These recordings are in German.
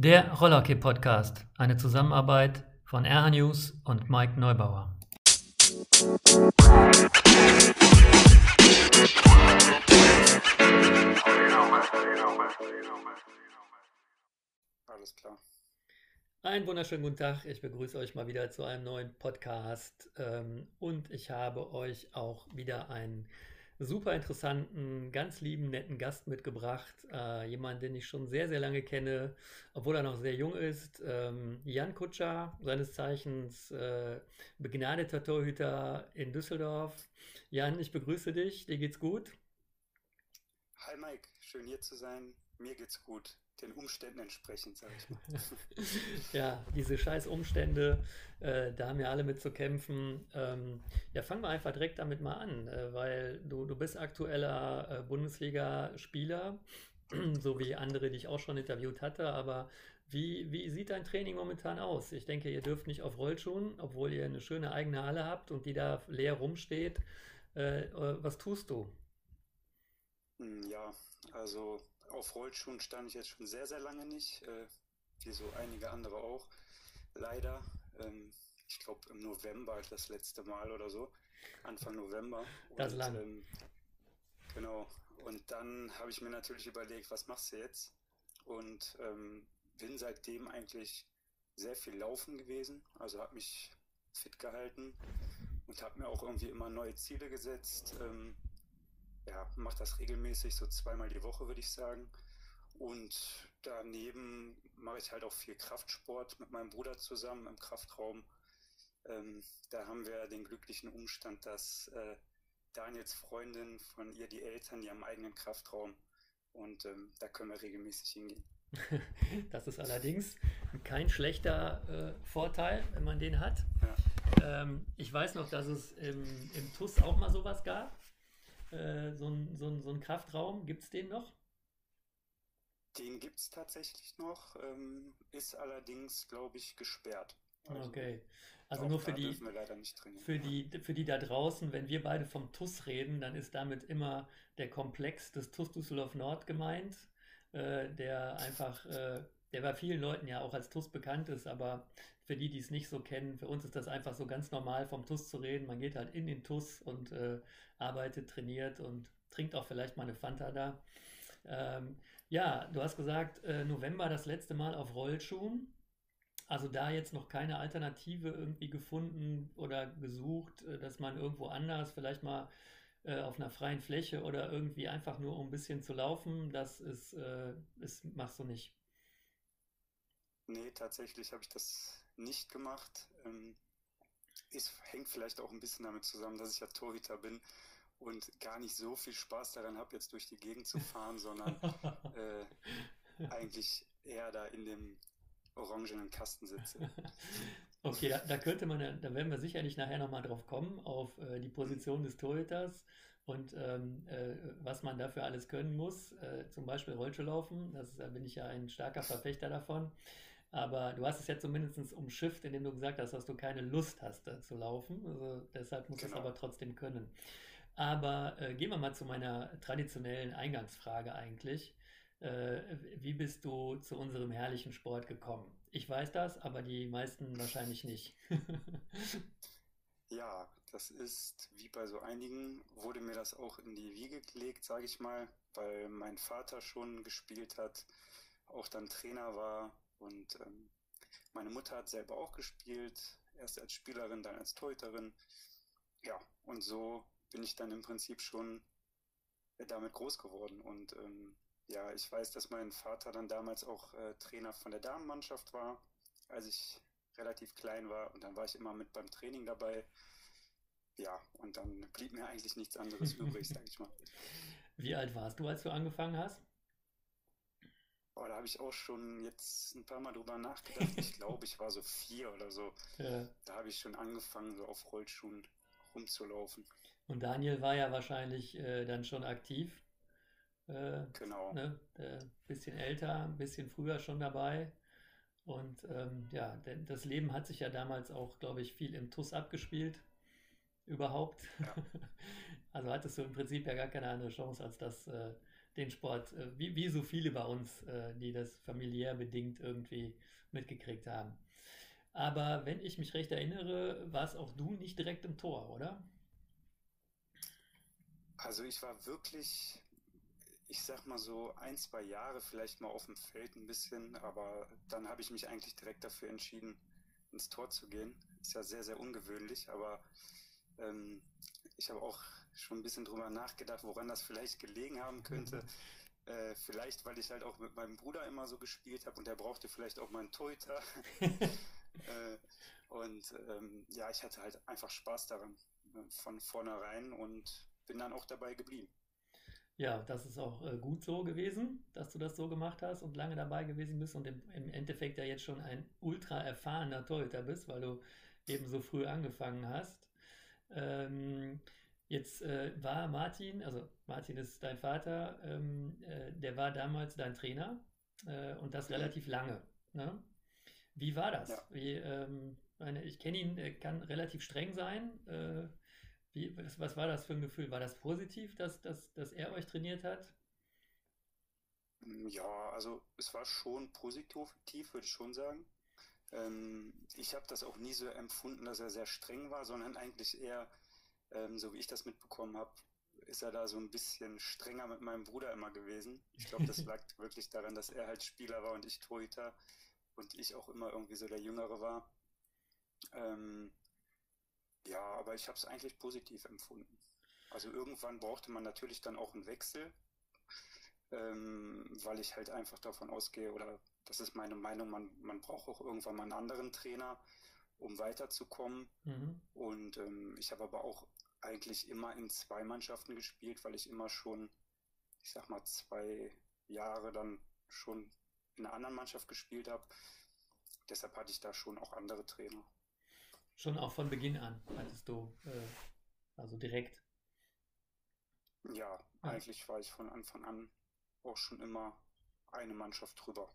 Der Rollerkey Podcast, eine Zusammenarbeit von RH News und Mike Neubauer. Alles klar. Einen wunderschönen guten Tag. Ich begrüße euch mal wieder zu einem neuen Podcast. ähm, Und ich habe euch auch wieder einen super interessanten, ganz lieben, netten Gast mitgebracht. Äh, jemand, den ich schon sehr, sehr lange kenne, obwohl er noch sehr jung ist. Ähm, Jan Kutscher, seines Zeichens äh, begnadeter Torhüter in Düsseldorf. Jan, ich begrüße dich. Dir geht's gut? Hi Mike, schön hier zu sein. Mir geht's gut. Den Umständen entsprechend, sage ich mal. Ja, diese scheiß Umstände, äh, da haben wir alle mit zu kämpfen. Ähm, ja, fangen wir einfach direkt damit mal an, äh, weil du, du bist aktueller äh, Bundesliga-Spieler, so wie andere, die ich auch schon interviewt hatte. Aber wie, wie sieht dein Training momentan aus? Ich denke, ihr dürft nicht auf Rollschuhen, obwohl ihr eine schöne eigene Halle habt und die da leer rumsteht. Äh, äh, was tust du? Hm, Ja, also auf Rollschuhen stand ich jetzt schon sehr, sehr lange nicht, äh, wie so einige andere auch. Leider, ähm, ich glaube im November das letzte Mal oder so, Anfang November. Das Und, lang. ähm, genau. Und dann habe ich mir natürlich überlegt, was machst du jetzt? Und ähm, bin seitdem eigentlich sehr viel laufen gewesen, also habe mich fit gehalten und habe mir auch irgendwie immer neue Ziele gesetzt. Ähm, ja, mache das regelmäßig, so zweimal die Woche, würde ich sagen. Und daneben mache ich halt auch viel Kraftsport mit meinem Bruder zusammen im Kraftraum. Ähm, da haben wir den glücklichen Umstand, dass äh, Daniels Freundin von ihr, die Eltern, die haben eigenen Kraftraum. Und ähm, da können wir regelmäßig hingehen. Das ist allerdings kein schlechter äh, Vorteil, wenn man den hat. Ja. Ähm, ich weiß noch, dass es im, im TUS auch mal sowas gab. Äh, so ein, so ein, so ein Kraftraum. Gibt es den noch? Den gibt es tatsächlich noch, ähm, ist allerdings, glaube ich, gesperrt. Also Okay. Also nur für die, für die, für die da draußen, wenn wir beide vom TUS reden, dann ist damit immer der Komplex des TUS Düsseldorf Nord gemeint, äh, der einfach, äh, der bei vielen Leuten ja auch als TUS bekannt ist, aber für die, die es nicht so kennen, für uns ist das einfach so ganz normal, vom TUS zu reden. Man geht halt in den TUS und äh, arbeitet, trainiert und trinkt auch vielleicht mal eine Fanta da. Ähm, ja, du hast gesagt, äh, November das letzte Mal auf Rollschuhen. Also da jetzt noch keine Alternative irgendwie gefunden oder gesucht, äh, dass man irgendwo anders, vielleicht mal äh, auf einer freien Fläche oder irgendwie einfach nur um ein bisschen zu laufen, das ist, äh, ist machst du nicht. Nee, tatsächlich habe ich das nicht gemacht. Ähm, es hängt vielleicht auch ein bisschen damit zusammen, dass ich ja Torhüter bin und gar nicht so viel Spaß daran habe, jetzt durch die Gegend zu fahren, sondern äh, eigentlich eher da in dem orangenen Kasten sitze. Okay, da, da könnte man, da werden wir sicherlich nachher nochmal drauf kommen, auf äh, die Position des Torhüters und ähm, äh, was man dafür alles können muss. Äh, zum Beispiel Rollschuhlaufen, das, da bin ich ja ein starker Verfechter davon. Aber du hast es ja zumindest umschifft, indem du gesagt hast, dass du keine Lust hast, da zu laufen. Also deshalb musst du es Genau. aber trotzdem können. Aber äh, gehen wir mal zu meiner traditionellen Eingangsfrage eigentlich. Äh, wie bist du zu unserem herrlichen Sport gekommen? Ich weiß das, aber die meisten wahrscheinlich nicht. Ja, das ist wie bei so einigen, wurde mir das auch in die Wiege gelegt, sage ich mal, weil mein Vater schon gespielt hat, auch dann Trainer war und ähm, meine Mutter hat selber auch gespielt, erst als Spielerin, dann als Torhüterin. Ja, und so bin ich dann im Prinzip schon äh, damit groß geworden. Und ähm, ja, ich weiß, dass mein Vater dann damals auch äh, Trainer von der Damenmannschaft war, als ich relativ klein war. Und dann war ich immer mit beim Training dabei. Ja, und dann blieb mir eigentlich nichts anderes übrig, sag ich mal. Wie alt warst du, als du angefangen hast? Oh, da habe ich auch schon jetzt ein paar Mal drüber nachgedacht. Ich glaube, ich war so vier oder so. Äh, Da habe ich schon angefangen, so auf Rollschuhen rumzulaufen. und Daniel war ja wahrscheinlich äh, dann schon aktiv. Äh, Genau. ne? Äh, bisschen älter, ein bisschen früher schon dabei. Und ähm, ja, denn das Leben hat sich ja damals auch, glaube ich, viel im TUS abgespielt. Überhaupt. Ja. Also hattest du im Prinzip ja gar keine andere Chance, als das äh, den Sport, äh, wie, wie so viele bei uns, äh, die das familiär bedingt irgendwie mitgekriegt haben. Aber wenn ich mich recht erinnere, warst auch du nicht direkt im Tor, oder? Also ich war wirklich, ich sag mal so ein, zwei Jahre vielleicht mal auf dem Feld ein bisschen, aber dann habe ich mich eigentlich direkt dafür entschieden, ins Tor zu gehen. Ist ja sehr, sehr ungewöhnlich, aber ähm, ich habe auch schon ein bisschen drüber nachgedacht, woran das vielleicht gelegen haben könnte. Mhm. Äh, vielleicht, weil ich halt auch mit meinem Bruder immer so gespielt habe und der brauchte vielleicht auch mal einen Torhüter. äh, und ähm, ja, ich hatte halt einfach Spaß daran äh, von vornherein und bin dann auch dabei geblieben. Ja, das ist auch äh, gut so gewesen, dass du das so gemacht hast und lange dabei gewesen bist und im, im Endeffekt ja jetzt schon ein ultra erfahrener Torhüter bist, weil du eben so früh angefangen hast. Ähm, jetzt äh, war Martin, also Martin ist dein Vater, ähm, äh, der war damals dein Trainer äh, und das relativ lange. Ne? Wie war das? Ja. Wie, ähm, meine, ich kenne ihn, er kann relativ streng sein. Äh, wie, was, was, war das für ein Gefühl? War das positiv, dass, dass, dass er euch trainiert hat? Ja, also es war schon positiv, würde ich schon sagen. Ähm, ich habe das auch nie so empfunden, dass er sehr streng war, sondern eigentlich eher, ähm, so wie ich das mitbekommen habe, ist er da so ein bisschen strenger mit meinem Bruder immer gewesen. Ich glaube, das lag wirklich daran, dass er halt Spieler war und ich Torhüter und ich auch immer irgendwie so der Jüngere war. Ähm, ja, aber ich habe es eigentlich positiv empfunden. Also irgendwann brauchte man natürlich dann auch einen Wechsel, ähm, weil ich halt einfach davon ausgehe, oder das ist meine Meinung, man, man braucht auch irgendwann mal einen anderen Trainer, um weiterzukommen. Mhm. Und ähm, ich habe aber auch eigentlich immer in zwei Mannschaften gespielt, weil ich immer schon, ich sag mal, zwei Jahre dann schon in einer anderen Mannschaft gespielt habe. Deshalb hatte ich da schon auch andere Trainer. Schon auch von Beginn an hattest du, äh, also direkt. Ja, ja, eigentlich war ich von Anfang an auch schon immer eine Mannschaft drüber.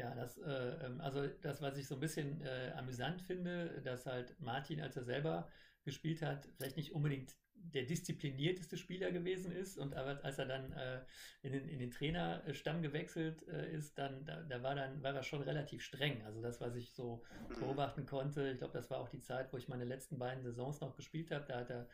Ja, das, äh, ähm, also das, was ich so ein bisschen äh, amüsant finde, dass halt Martin, als er selber gespielt hat, vielleicht nicht unbedingt der disziplinierteste Spieler gewesen ist und aber als er dann äh, in, den, in den Trainerstamm gewechselt äh, ist, dann da, da, war dann war er schon relativ streng. Also das, was ich so mhm. beobachten konnte, ich glaube, das war auch die Zeit, wo ich meine letzten beiden Saisons noch gespielt habe. Da hat er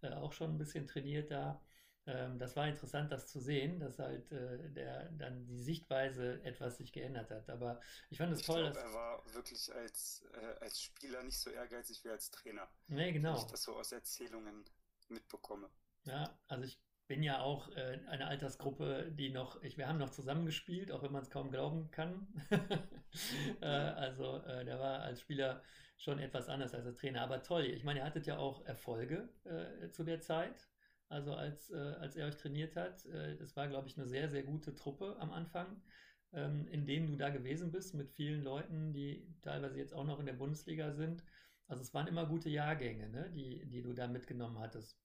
äh, auch schon ein bisschen trainiert da. Ähm, das war interessant, das zu sehen, dass halt äh, der dann die Sichtweise etwas sich geändert hat. Aber ich fand es toll, glaub, dass er war wirklich als äh, als Spieler nicht so ehrgeizig wie als Trainer. Nee, genau. Wenn ich das so aus Erzählungen mitbekomme. Ja, also ich bin ja auch äh, eine Altersgruppe, die noch, ich, wir haben noch zusammen gespielt, auch wenn man es kaum glauben kann. äh, also äh, der war als Spieler schon etwas anders als als Trainer, aber toll. Ich meine, ihr hattet ja auch Erfolge äh, zu der Zeit, also als, äh, als er euch trainiert hat. Äh, das war, glaube ich, eine sehr, sehr gute Truppe am Anfang, ähm, in denen du da gewesen bist, mit vielen Leuten, die teilweise jetzt auch noch in der Bundesliga sind. Also es waren immer gute Jahrgänge, ne, die, die du da mitgenommen hattest.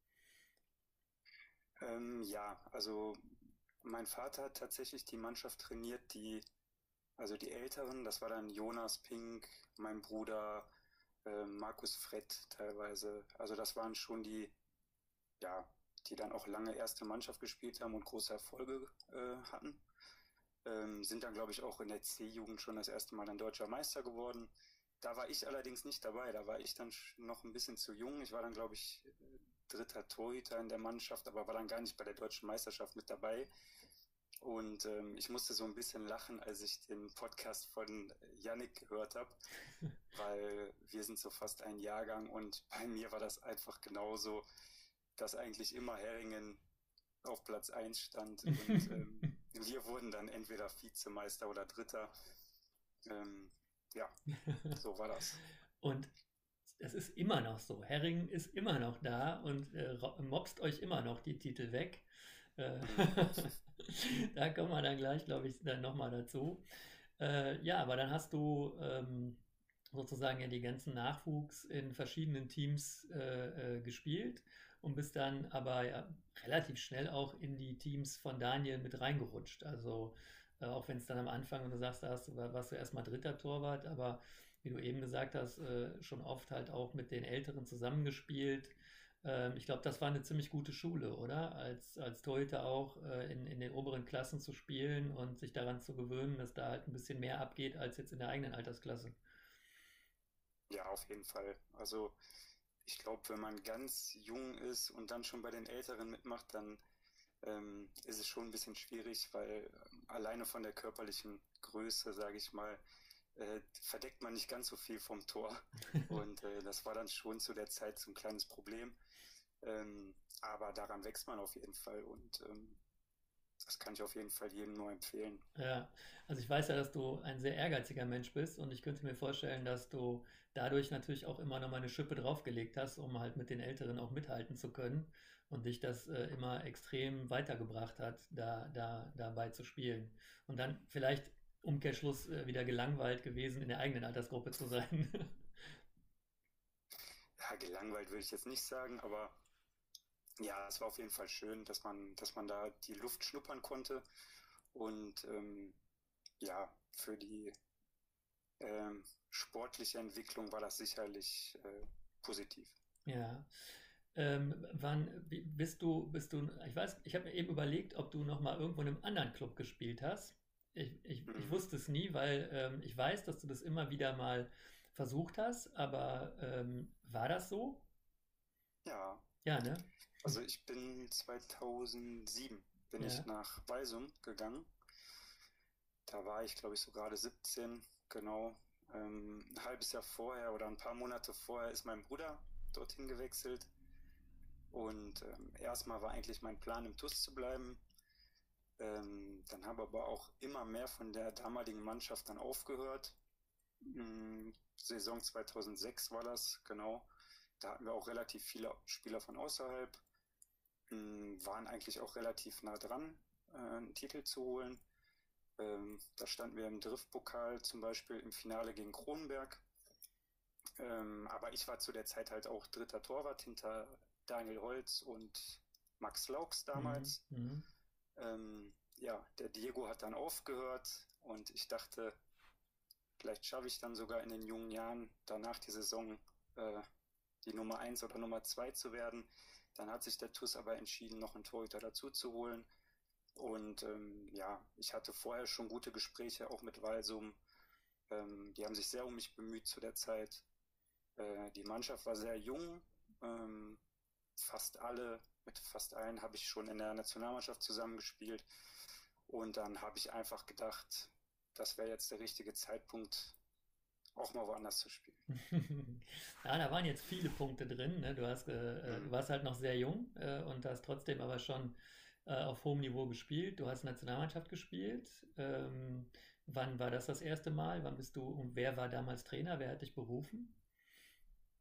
Ähm, ja, also mein Vater hat tatsächlich die Mannschaft trainiert, die, also die Älteren, das war dann Jonas Pink, mein Bruder, äh, Markus Fred teilweise. Also das waren schon die, ja, die dann auch lange erste Mannschaft gespielt haben und große Erfolge äh, hatten. Ähm, sind dann, glaube ich, auch in der C-Jugend schon das erste Mal dann deutscher Meister geworden. Da war ich allerdings nicht dabei. Da war ich dann noch ein bisschen zu jung. Ich war dann, glaube ich, dritter Torhüter in der Mannschaft, aber war dann gar nicht bei der deutschen Meisterschaft mit dabei. Und ähm, ich musste so ein bisschen lachen, als ich den Podcast von Yannick gehört habe, weil wir sind so fast ein Jahrgang und bei mir war das einfach genauso, dass eigentlich immer Heringen auf Platz 1 stand und ähm, wir wurden dann entweder Vizemeister oder Dritter. Ähm, ja, so war das. Und es ist immer noch so. Herring ist immer noch da und äh, mobst euch immer noch die Titel weg. Äh, da kommen wir dann gleich, glaube ich, dann nochmal dazu. Äh, ja, aber dann hast du ähm, sozusagen ja die ganzen Nachwuchs in verschiedenen Teams äh, äh, gespielt und bist dann aber ja, relativ schnell auch in die Teams von Daniel mit reingerutscht. Also äh, auch wenn es dann am Anfang, und du sagst, da hast, warst du erstmal dritter Torwart, aber wie du eben gesagt hast, äh, schon oft halt auch mit den Älteren zusammengespielt. Ähm, ich glaube, das war eine ziemlich gute Schule, oder? Als, als Torhüter auch äh, in, in den oberen Klassen zu spielen und sich daran zu gewöhnen, dass da halt ein bisschen mehr abgeht als jetzt in der eigenen Altersklasse. Ja, auf jeden Fall. Also ich glaube, wenn man ganz jung ist und dann schon bei den Älteren mitmacht, dann ähm, ist es schon ein bisschen schwierig, weil ähm, alleine von der körperlichen Größe, sage ich mal, äh, verdeckt man nicht ganz so viel vom Tor. Und äh, das war dann schon zu der Zeit so ein kleines Problem. Ähm, aber daran wächst man auf jeden Fall und ähm, das kann ich auf jeden Fall jedem nur empfehlen. Ja, also ich weiß ja, dass du ein sehr ehrgeiziger Mensch bist und ich könnte mir vorstellen, dass du dadurch natürlich auch immer noch mal eine Schippe draufgelegt hast, um halt mit den Älteren auch mithalten zu können und dich das äh, immer extrem weitergebracht hat, da, da dabei zu spielen. Und dann vielleicht Umkehrschluss äh, wieder gelangweilt gewesen, in der eigenen Altersgruppe zu sein. ja, gelangweilt würde ich jetzt nicht sagen, aber ja, es war auf jeden Fall schön, dass man, dass man da die Luft schnuppern konnte. Und ähm, ja, für die ähm, sportliche Entwicklung war das sicherlich äh, positiv. Ja. Ähm, wann bist du, bist du, ich weiß, ich habe mir eben überlegt, ob du noch mal irgendwo in einem anderen Club gespielt hast. Ich, ich, mhm. ich wusste es nie, weil ähm, ich weiß, dass du das immer wieder mal versucht hast, aber ähm, war das so? Ja. Ja, ne? Also ich bin 2007 bin ja. ich nach Walsum gegangen. Da war ich, glaube ich, so gerade 17, genau. Ähm, ein halbes Jahr vorher oder ein paar Monate vorher ist mein Bruder dorthin gewechselt. Und ähm, erstmal war eigentlich mein Plan, im TUS zu bleiben. Ähm, dann habe aber auch immer mehr von der damaligen Mannschaft dann aufgehört. Hm, Saison 2006 war das, genau. Da hatten wir auch relativ viele Spieler von außerhalb waren eigentlich auch relativ nah dran, äh, einen Titel zu holen. Ähm, da standen wir im Driftpokal zum Beispiel im Finale gegen Kronenberg. Ähm, aber ich war zu der Zeit halt auch dritter Torwart hinter Daniel Holz und Max Laux damals. Mhm. mhm. Ähm, ja, der Diego hat dann aufgehört und ich dachte, vielleicht schaffe ich dann sogar in den jungen Jahren danach die Saison äh, die Nummer eins oder Nummer zwei zu werden. Dann hat sich der TUS aber entschieden, noch einen Torhüter dazu zu holen. Und ähm, ja, ich hatte vorher schon gute Gespräche, auch mit Walsum. Ähm, die haben sich sehr um mich bemüht zu der Zeit. Äh, die Mannschaft war sehr jung. Ähm, fast alle, mit fast allen habe ich schon in der Nationalmannschaft zusammengespielt. Und dann habe ich einfach gedacht, das wäre jetzt der richtige Zeitpunkt, auch mal woanders zu spielen. ja, da waren jetzt viele Punkte drin. Ne? Du, hast, äh, äh, du warst halt noch sehr jung äh, und hast trotzdem aber schon äh, auf hohem Niveau gespielt. Du hast Nationalmannschaft gespielt. Ähm, wann war das das erste Mal? Wann bist du und wer war damals Trainer? Wer hat dich berufen?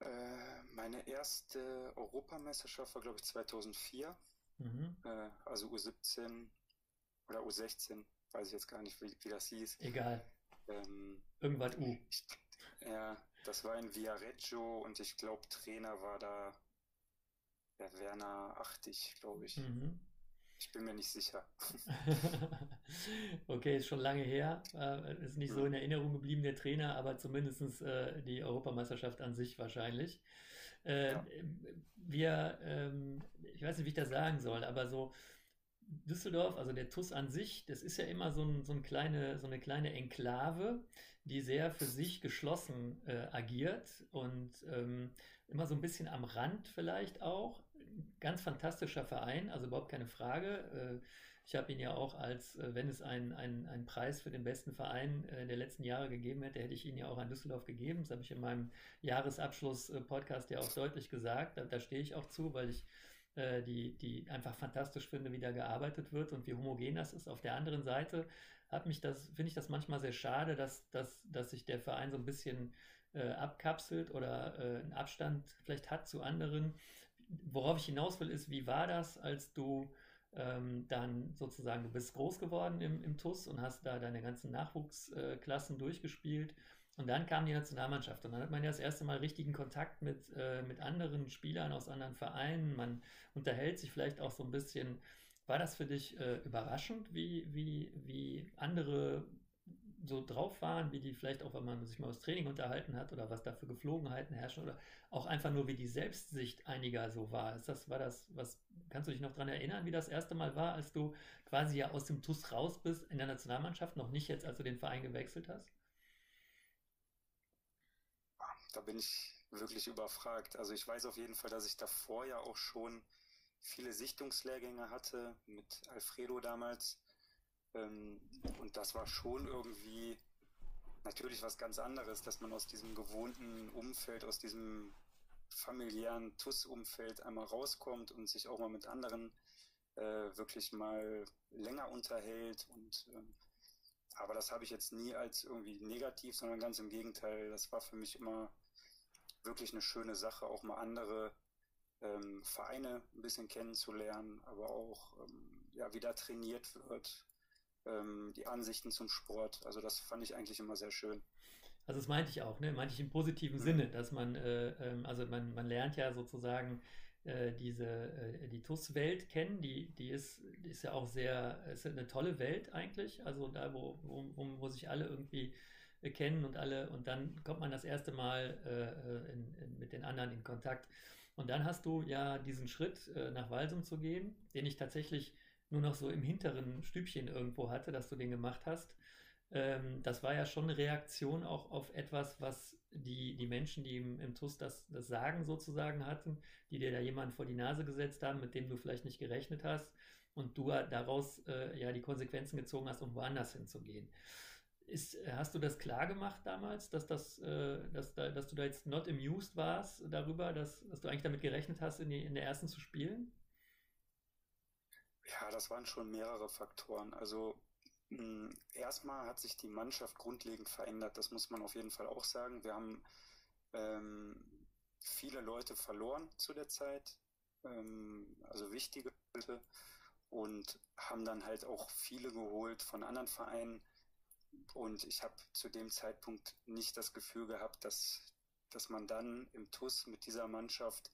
Äh, meine erste Europameisterschaft war, glaube ich, 2004. Mhm. Äh, also U17 oder U16, weiß ich jetzt gar nicht, wie, wie das hieß. Egal. Ähm, Irgendwas U. Ich, ja, das war in Viareggio und ich glaube, Trainer war da der Werner Achtig, glaube ich. Mhm. Ich bin mir nicht sicher. okay, ist schon lange her. Äh, ist nicht mhm. so in Erinnerung geblieben, der Trainer, aber zumindest äh, die Europameisterschaft an sich wahrscheinlich. Äh, ja. Wir, ähm, ich weiß nicht, wie ich das sagen soll, aber so Düsseldorf, also der TUS an sich, das ist ja immer so, ein, so, ein kleine, so eine kleine Enklave, die sehr für sich geschlossen äh, agiert und ähm, immer so ein bisschen am Rand vielleicht auch. Ganz fantastischer Verein, also überhaupt keine Frage. Äh, ich habe ihn ja auch als, äh, wenn es einen, einen, Preis für den besten Verein äh, der letzten Jahre gegeben hätte, hätte ich ihn ja auch an Düsseldorf gegeben. Das habe ich in meinem Jahresabschluss-Podcast ja auch deutlich gesagt. Da, da stehe ich auch zu, weil ich äh, die, die einfach fantastisch finde, wie da gearbeitet wird und wie homogen das ist. Auf der anderen Seite hat mich das, finde ich das manchmal sehr schade, dass, dass, dass sich der Verein so ein bisschen äh, abkapselt oder äh, einen Abstand vielleicht hat zu anderen. Worauf ich hinaus will, ist, wie war das, als du ähm, dann sozusagen, du bist groß geworden im, im TUS und hast da deine ganzen Nachwuchsklassen durchgespielt und dann kam die Nationalmannschaft und dann hat man ja das erste Mal richtigen Kontakt mit, äh, mit anderen Spielern aus anderen Vereinen. Man unterhält sich vielleicht auch so ein bisschen. War das für dich äh, überraschend, wie, wie, wie andere so drauf waren, wie die vielleicht auch, wenn man sich mal aus Training unterhalten hat oder was da für Geflogenheiten herrschen oder auch einfach nur, wie die Selbstsicht einiger so war. Ist das, war das, was, kannst du dich noch daran erinnern, wie das erste Mal war, als du quasi ja aus dem TUS raus bist in der Nationalmannschaft, noch nicht jetzt, als du den Verein gewechselt hast? Da bin ich wirklich überfragt. Also ich weiß auf jeden Fall, dass ich davor ja auch schon viele Sichtungslehrgänge hatte mit Alfredo damals. Ähm, und das war schon irgendwie natürlich was ganz anderes, dass man aus diesem gewohnten Umfeld, aus diesem familiären TUS-Umfeld einmal rauskommt und sich auch mal mit anderen äh, wirklich mal länger unterhält. Und ähm, aber das habe ich jetzt nie als irgendwie negativ, sondern ganz im Gegenteil. Das war für mich immer wirklich eine schöne Sache, auch mal andere ähm, Vereine ein bisschen kennenzulernen, aber auch ähm, ja, wie da trainiert wird, ähm, die Ansichten zum Sport. Also das fand ich eigentlich immer sehr schön. Also das meinte ich auch, ne? Meinte ich im positiven mhm. Sinne, dass man, äh, ähm, also man, man lernt ja sozusagen äh, diese äh, die TUS-Welt kennen, die, die ist, die ist ja auch sehr, ist eine tolle Welt eigentlich. Also da, wo, wo, wo sich alle irgendwie kennen und alle, und dann kommt man das erste Mal äh, in, in, mit den anderen in Kontakt. Und dann hast du ja diesen Schritt, äh, nach Walsum zu gehen, den ich tatsächlich nur noch so im hinteren Stübchen irgendwo hatte, dass du den gemacht hast. Ähm, das war ja schon eine Reaktion auch auf etwas, was die, die Menschen, die im, im TUS das, das Sagen sozusagen hatten, die dir da jemanden vor die Nase gesetzt haben, mit dem du vielleicht nicht gerechnet hast und du daraus äh, ja die Konsequenzen gezogen hast, um woanders hinzugehen. Ist, hast du das klar gemacht damals, dass, das, äh, dass, da, dass du da jetzt not amused warst darüber, dass, dass du eigentlich damit gerechnet hast, in, die, in der ersten zu spielen? Ja, das waren schon mehrere Faktoren. Also mh, hm, erstmal hat sich die Mannschaft grundlegend verändert, das muss man auf jeden Fall auch sagen. Wir haben ähm, viele Leute verloren zu der Zeit, ähm, also wichtige Leute, und haben dann halt auch viele geholt von anderen Vereinen und ich habe zu dem Zeitpunkt nicht das Gefühl gehabt, dass, dass man dann im TUS mit dieser Mannschaft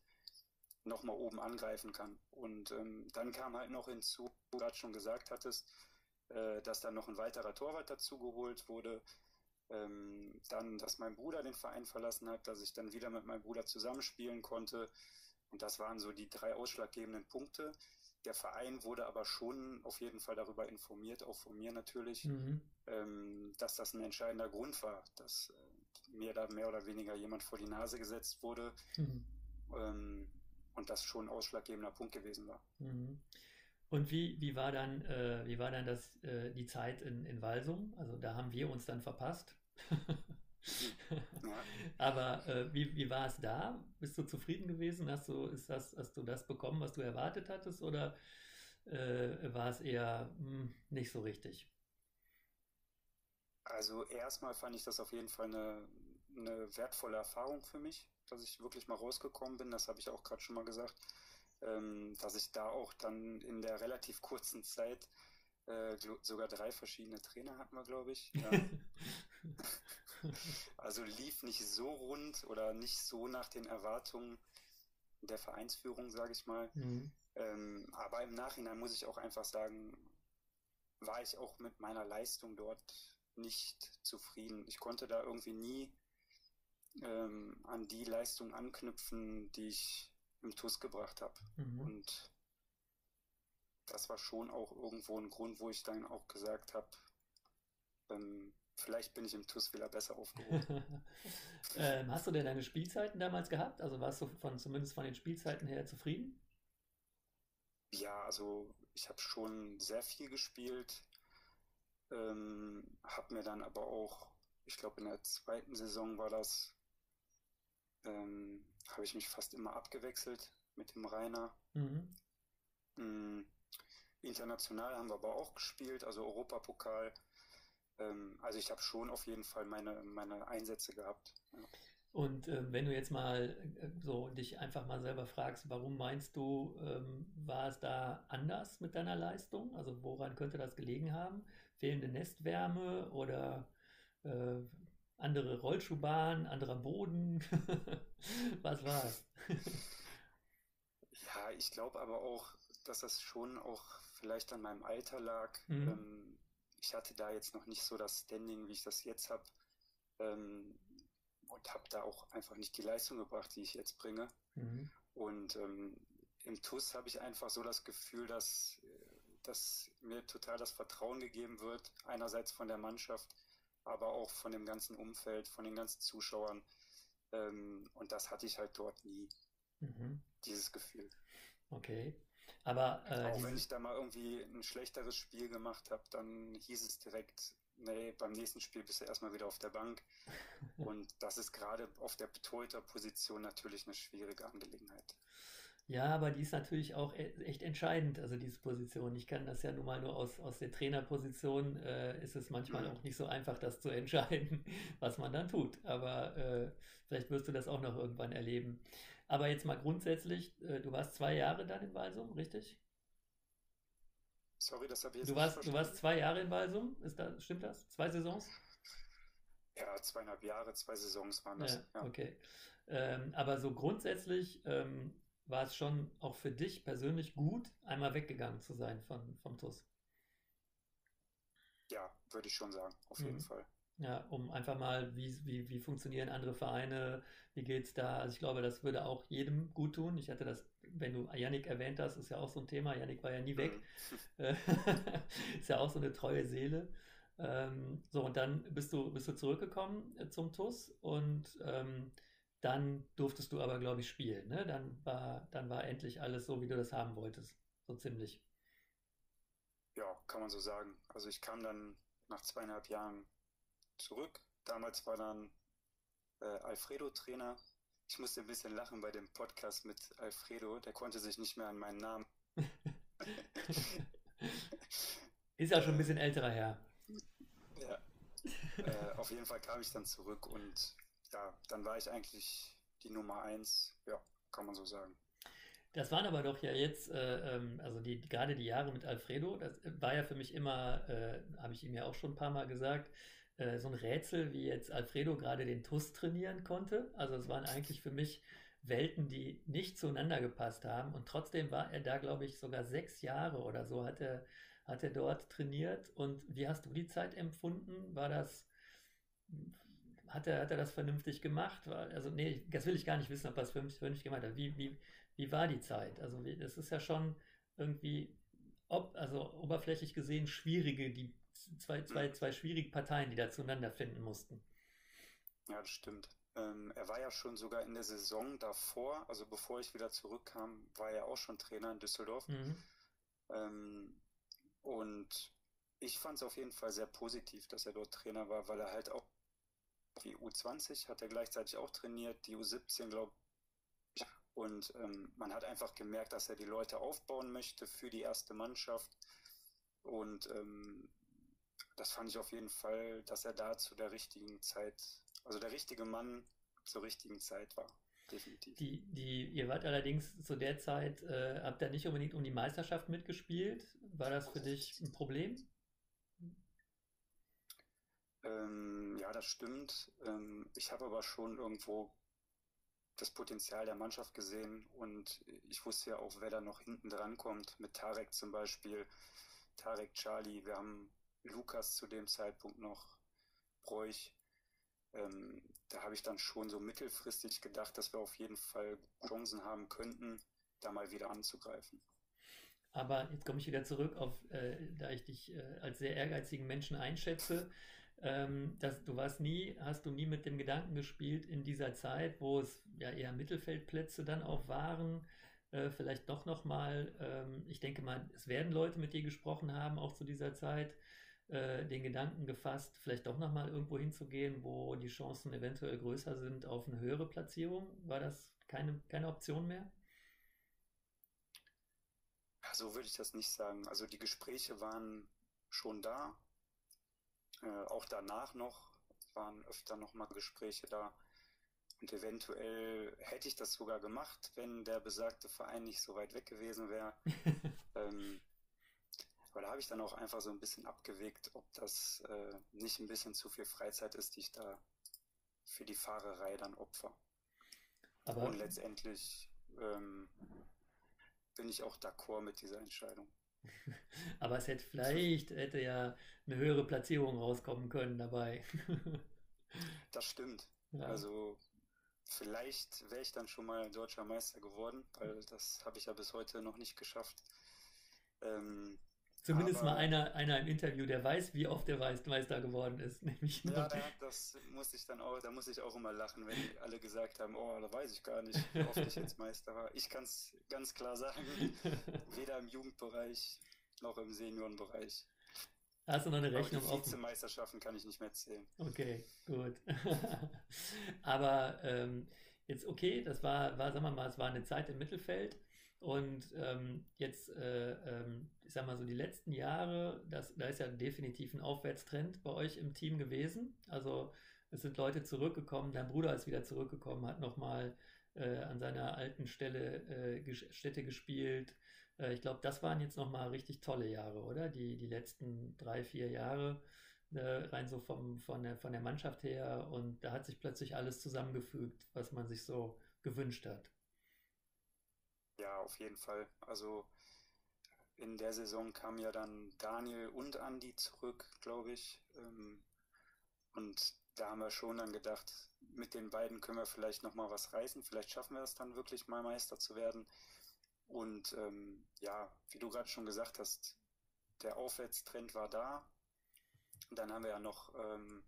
nochmal oben angreifen kann. Und ähm, dann kam halt noch hinzu, du gerade schon gesagt hattest, äh, dass dann noch ein weiterer Torwart dazugeholt wurde. Ähm, dann, dass mein Bruder den Verein verlassen hat, dass ich dann wieder mit meinem Bruder zusammenspielen konnte. Und das waren so die drei ausschlaggebenden Punkte. Der Verein wurde aber schon auf jeden Fall darüber informiert, auch von mir natürlich, mhm. ähm, dass das ein entscheidender Grund war, dass äh, mir da mehr oder weniger jemand vor die Nase gesetzt wurde mhm. ähm, und das schon ein ausschlaggebender Punkt gewesen war. Mhm. Und wie, wie war dann, äh, wie war dann das, äh, die Zeit in, in Walsum? Also da haben wir uns dann verpasst. Aber äh, wie, wie war es da? Bist du zufrieden gewesen? Hast du, ist das, hast du das bekommen, was du erwartet hattest? Oder äh, war es eher mh, hm, nicht so richtig? Also erstmal fand ich das auf jeden Fall eine, eine wertvolle Erfahrung für mich, dass ich wirklich mal rausgekommen bin. Das habe ich auch gerade schon mal gesagt, ähm, dass ich da auch dann in der relativ kurzen Zeit äh, sogar drei verschiedene Trainer hatten wir, glaube ich. Ja. also lief nicht so rund oder nicht so nach den Erwartungen der Vereinsführung, sage ich mal. Mhm. Ähm, aber im Nachhinein muss ich auch einfach sagen, war ich auch mit meiner Leistung dort nicht zufrieden. Ich konnte da irgendwie nie ähm, an die Leistung anknüpfen, die ich im TUS gebracht habe. Mhm. Und das war schon auch irgendwo ein Grund, wo ich dann auch gesagt habe, ähm, vielleicht bin ich im TUS wieder besser aufgehoben. ähm, hast du denn deine Spielzeiten damals gehabt? Also warst du von zumindest von den Spielzeiten her zufrieden? Ja, also ich habe schon sehr viel gespielt, ähm, habe mir dann aber auch, ich glaube in der zweiten Saison war das, ähm, habe ich mich fast immer abgewechselt mit dem Rainer. Mhm. Mm, International haben wir aber auch gespielt, also Europapokal. Ähm, also ich habe schon auf jeden Fall meine, meine Einsätze gehabt. Ja. Und äh, wenn du jetzt mal äh, so dich einfach mal selber fragst, warum meinst du, ähm, war es da anders mit deiner Leistung? Also woran könnte das gelegen haben? Fehlende Nestwärme oder äh, andere Rollschuhbahn, anderer Boden? Was war es? ja, ich glaube aber auch, dass das schon auch vielleicht an meinem Alter lag. Mhm. Ähm, ich hatte da jetzt noch nicht so das Standing, wie ich das jetzt habe. Ähm, und habe da auch einfach nicht die Leistung gebracht, die ich jetzt bringe. Mhm. Und ähm, im TUS habe ich einfach so das Gefühl, dass, dass mir total das Vertrauen gegeben wird, einerseits von der Mannschaft, aber auch von dem ganzen Umfeld, von den ganzen Zuschauern. Ähm, und das hatte ich halt dort nie, mhm. dieses Gefühl. Okay. Aber äh, auch wenn ich da mal irgendwie ein schlechteres Spiel gemacht habe, dann hieß es direkt, nee, beim nächsten Spiel bist du erstmal wieder auf der Bank. Und das ist gerade auf der Torhüter-Position natürlich eine schwierige Angelegenheit. Ja, aber die ist natürlich auch e-, echt entscheidend, also diese Position. Ich kann das ja nun mal nur aus, aus der Trainerposition, äh, ist es manchmal mhm. auch nicht so einfach, das zu entscheiden, was man dann tut. Aber äh, vielleicht wirst du das auch noch irgendwann erleben. Aber jetzt mal grundsätzlich, äh, du warst zwei Jahre dann in Walsum, richtig? Sorry, das habe ich jetzt du warst, Du warst zwei Jahre in Walsum, ist das, stimmt das? Zwei Saisons? Ja, zweieinhalb Jahre, zwei Saisons waren das. Ja, ja. Okay. Ähm, aber so grundsätzlich ähm, war es schon auch für dich persönlich gut, einmal weggegangen zu sein von, vom TUS. Ja, würde ich schon sagen, auf jeden mhm. Fall. Ja, um einfach mal, wie, wie, wie funktionieren andere Vereine, wie geht es da? Also ich glaube, das würde auch jedem gut tun. Ich hatte das, wenn du Yannick erwähnt hast, ist ja auch so ein Thema. Yannick war ja nie weg. Mhm. ist ja auch so eine treue Seele. Ähm, so, und dann bist du, bist du zurückgekommen äh, zum TUS und ähm, dann durftest du aber, glaube ich, spielen. Ne? Dann, war, dann war endlich alles so, wie du das haben wolltest. So ziemlich. Ja, kann man so sagen. Also ich kam dann nach zweieinhalb Jahren zurück. Damals war dann äh, Alfredo Trainer. Ich musste ein bisschen lachen bei dem Podcast mit Alfredo. Der konnte sich nicht mehr an meinen Namen. Ist ja schon ein bisschen älterer Herr. Ja. Äh, auf jeden Fall kam ich dann zurück und ja, dann war ich eigentlich die Nummer eins. Ja, kann man so sagen. Das waren aber doch ja jetzt, äh, ähm, also die, gerade die Jahre mit Alfredo, das war ja für mich immer, äh, habe ich ihm ja auch schon ein paar Mal gesagt, äh, so ein Rätsel, wie jetzt Alfredo gerade den TUS trainieren konnte. Also es waren eigentlich für mich Welten, die nicht zueinander gepasst haben. Und trotzdem war er da, glaube ich, sogar sechs Jahre oder so hat er, hat er dort trainiert. Und wie hast du die Zeit empfunden? War das, hat er, hat er das vernünftig gemacht? War, also, nee, das will ich gar nicht wissen, ob er es vernünftig gemacht hat. Wie, wie, wie war die Zeit? Also, das ist ja schon irgendwie, ob, also oberflächlich gesehen, schwierige, die zwei, zwei, zwei schwierige Parteien, die da zueinander finden mussten. Ja, das stimmt. Ähm, er war ja schon sogar in der Saison davor, also bevor ich wieder zurückkam, war er auch schon Trainer in Düsseldorf. Mhm. Ähm, und ich fand es auf jeden Fall sehr positiv, dass er dort Trainer war, weil er halt auch die U20 hat er gleichzeitig auch trainiert, die U17 glaube ich. Und ähm, man hat einfach gemerkt, dass er die Leute aufbauen möchte für die erste Mannschaft. Und ähm, das fand ich auf jeden Fall, dass er da zu der richtigen Zeit, also der richtige Mann zur richtigen Zeit war. Definitiv. Die, die, ihr wart allerdings zu der Zeit, äh, habt ihr nicht unbedingt um die Meisterschaft mitgespielt. War das für dich ein Problem? Ähm, ja, das stimmt. Ähm, ich habe aber schon irgendwo das Potenzial der Mannschaft gesehen und ich wusste ja auch, wer da noch hinten dran kommt. Mit Tarek zum Beispiel, Tarek Charlie. Wir haben Lukas zu dem Zeitpunkt noch, Bräuch. Ähm, da habe ich dann schon so mittelfristig gedacht, dass wir auf jeden Fall Chancen haben könnten, da mal wieder anzugreifen. Aber jetzt komme ich wieder zurück auf, äh, da ich dich äh, als sehr ehrgeizigen Menschen einschätze, ähm, dass du warst nie, hast du nie mit dem Gedanken gespielt in dieser Zeit, wo es ja eher Mittelfeldplätze dann auch waren, äh, vielleicht doch nochmal, ähm, ich denke mal, es werden Leute mit dir gesprochen haben, auch zu dieser Zeit, äh, den Gedanken gefasst, vielleicht doch nochmal irgendwo hinzugehen, wo die Chancen eventuell größer sind auf eine höhere Platzierung? War das keine, keine Option mehr? So würde ich das nicht sagen. Also die Gespräche waren schon da. Äh, auch danach noch waren öfter nochmal Gespräche da. Und eventuell hätte ich das sogar gemacht, wenn der besagte Verein nicht so weit weg gewesen wäre. ähm, aber da habe ich dann auch einfach so ein bisschen abgewegt, ob das äh, nicht ein bisschen zu viel Freizeit ist, die ich da für die Fahrerei dann opfer. Aber Und letztendlich ähm, bin ich auch d'accord mit dieser Entscheidung. Aber es hätte vielleicht, hätte ja eine höhere Platzierung rauskommen können dabei. Das stimmt. Ja. Also vielleicht wäre ich dann schon mal deutscher Meister geworden, weil das habe ich ja bis heute noch nicht geschafft. Ähm, Zumindest aber, mal einer, einer im Interview, der weiß, wie oft der Meister geworden ist. Nämlich ja, das muss ich dann auch, da muss ich auch immer lachen, wenn alle gesagt haben, oh, da weiß ich gar nicht, wie oft ich jetzt Meister war. Ich kann es ganz klar sagen, weder im Jugendbereich noch im Seniorenbereich. Hast du noch eine Rechnung auf? Vizemeisterschaften kann ich nicht mehr zählen. Okay, gut. Aber ähm, jetzt okay, das war, war, sagen wir mal, es war eine Zeit im Mittelfeld. Und ähm, jetzt, äh, ähm, ich sag mal so, die letzten Jahre, das, da ist ja definitiv ein Aufwärtstrend bei euch im Team gewesen. Also es sind Leute zurückgekommen, dein Bruder ist wieder zurückgekommen, hat nochmal äh, an seiner alten Stelle äh, Stätte gespielt. Äh, ich glaube, das waren jetzt nochmal richtig tolle Jahre, oder? Die, die letzten drei, vier Jahre, äh, rein so vom, von, der, von der Mannschaft her. Und da hat sich plötzlich alles zusammengefügt, was man sich so gewünscht hat. Ja, auf jeden Fall. Also in der Saison kamen ja dann Daniel und Andi zurück, glaube ich. Ähm, und da haben wir schon dann gedacht, mit den beiden können wir vielleicht nochmal was reißen. Vielleicht schaffen wir es dann wirklich mal Meister zu werden. Und ähm, ja, wie du gerade schon gesagt hast, der Aufwärtstrend war da. dann haben wir ja noch ähm,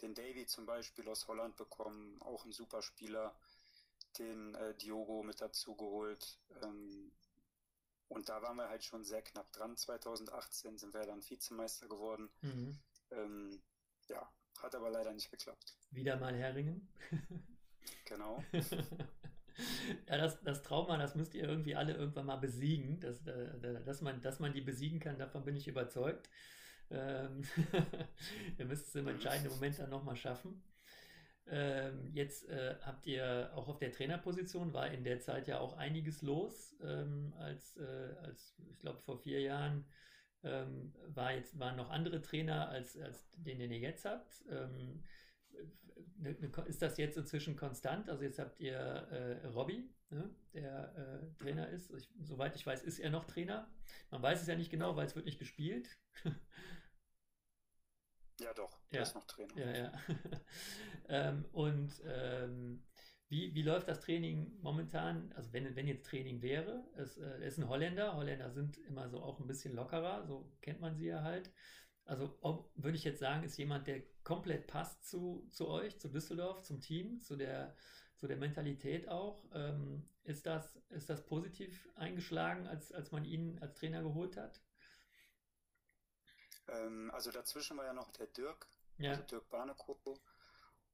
den Davy zum Beispiel aus Holland bekommen, auch ein super Spieler, den äh, Diogo mit dazu geholt. Ähm, und da waren wir halt schon sehr knapp dran. 2018 sind wir dann Vizemeister geworden. Mhm. Ähm, ja, hat aber leider nicht geklappt. Wieder mal Herringen. genau. Ja, das, das Trauma, das müsst ihr irgendwie alle irgendwann mal besiegen. Das, äh, dass, man, dass man die besiegen kann, davon bin ich überzeugt. Ähm, ihr müsst es im entscheidenden Moment dann nochmal schaffen. Ähm, jetzt äh, habt ihr auch auf der Trainerposition, war in der Zeit ja auch einiges los, ähm, als, äh, als ich glaube vor vier Jahren ähm, war jetzt, waren noch andere Trainer als, als den, den ihr jetzt habt. Ähm, Ne, ne, ist das jetzt inzwischen konstant? Also jetzt habt ihr äh, Robby, ne, der äh, Trainer ist. Ich, soweit ich weiß, ist er noch Trainer. Man weiß es ja nicht genau, weil es wird nicht gespielt. ja, doch, er ja. ist noch Trainer. Ja, ja. ähm, und ähm, wie, wie läuft das Training momentan? Also wenn, wenn jetzt Training wäre, es äh, ist ein Holländer. Holländer sind immer so auch ein bisschen lockerer, so kennt man sie ja halt. Also ob, würde ich jetzt sagen, ist jemand, der komplett passt zu, zu euch, zu Düsseldorf, zum Team, zu der, zu der Mentalität auch. Ähm, ist, das, ist das positiv eingeschlagen, als, als man ihn als Trainer geholt hat? Ähm, also dazwischen war ja noch der Dirk, ja. also Dirk Barnekow.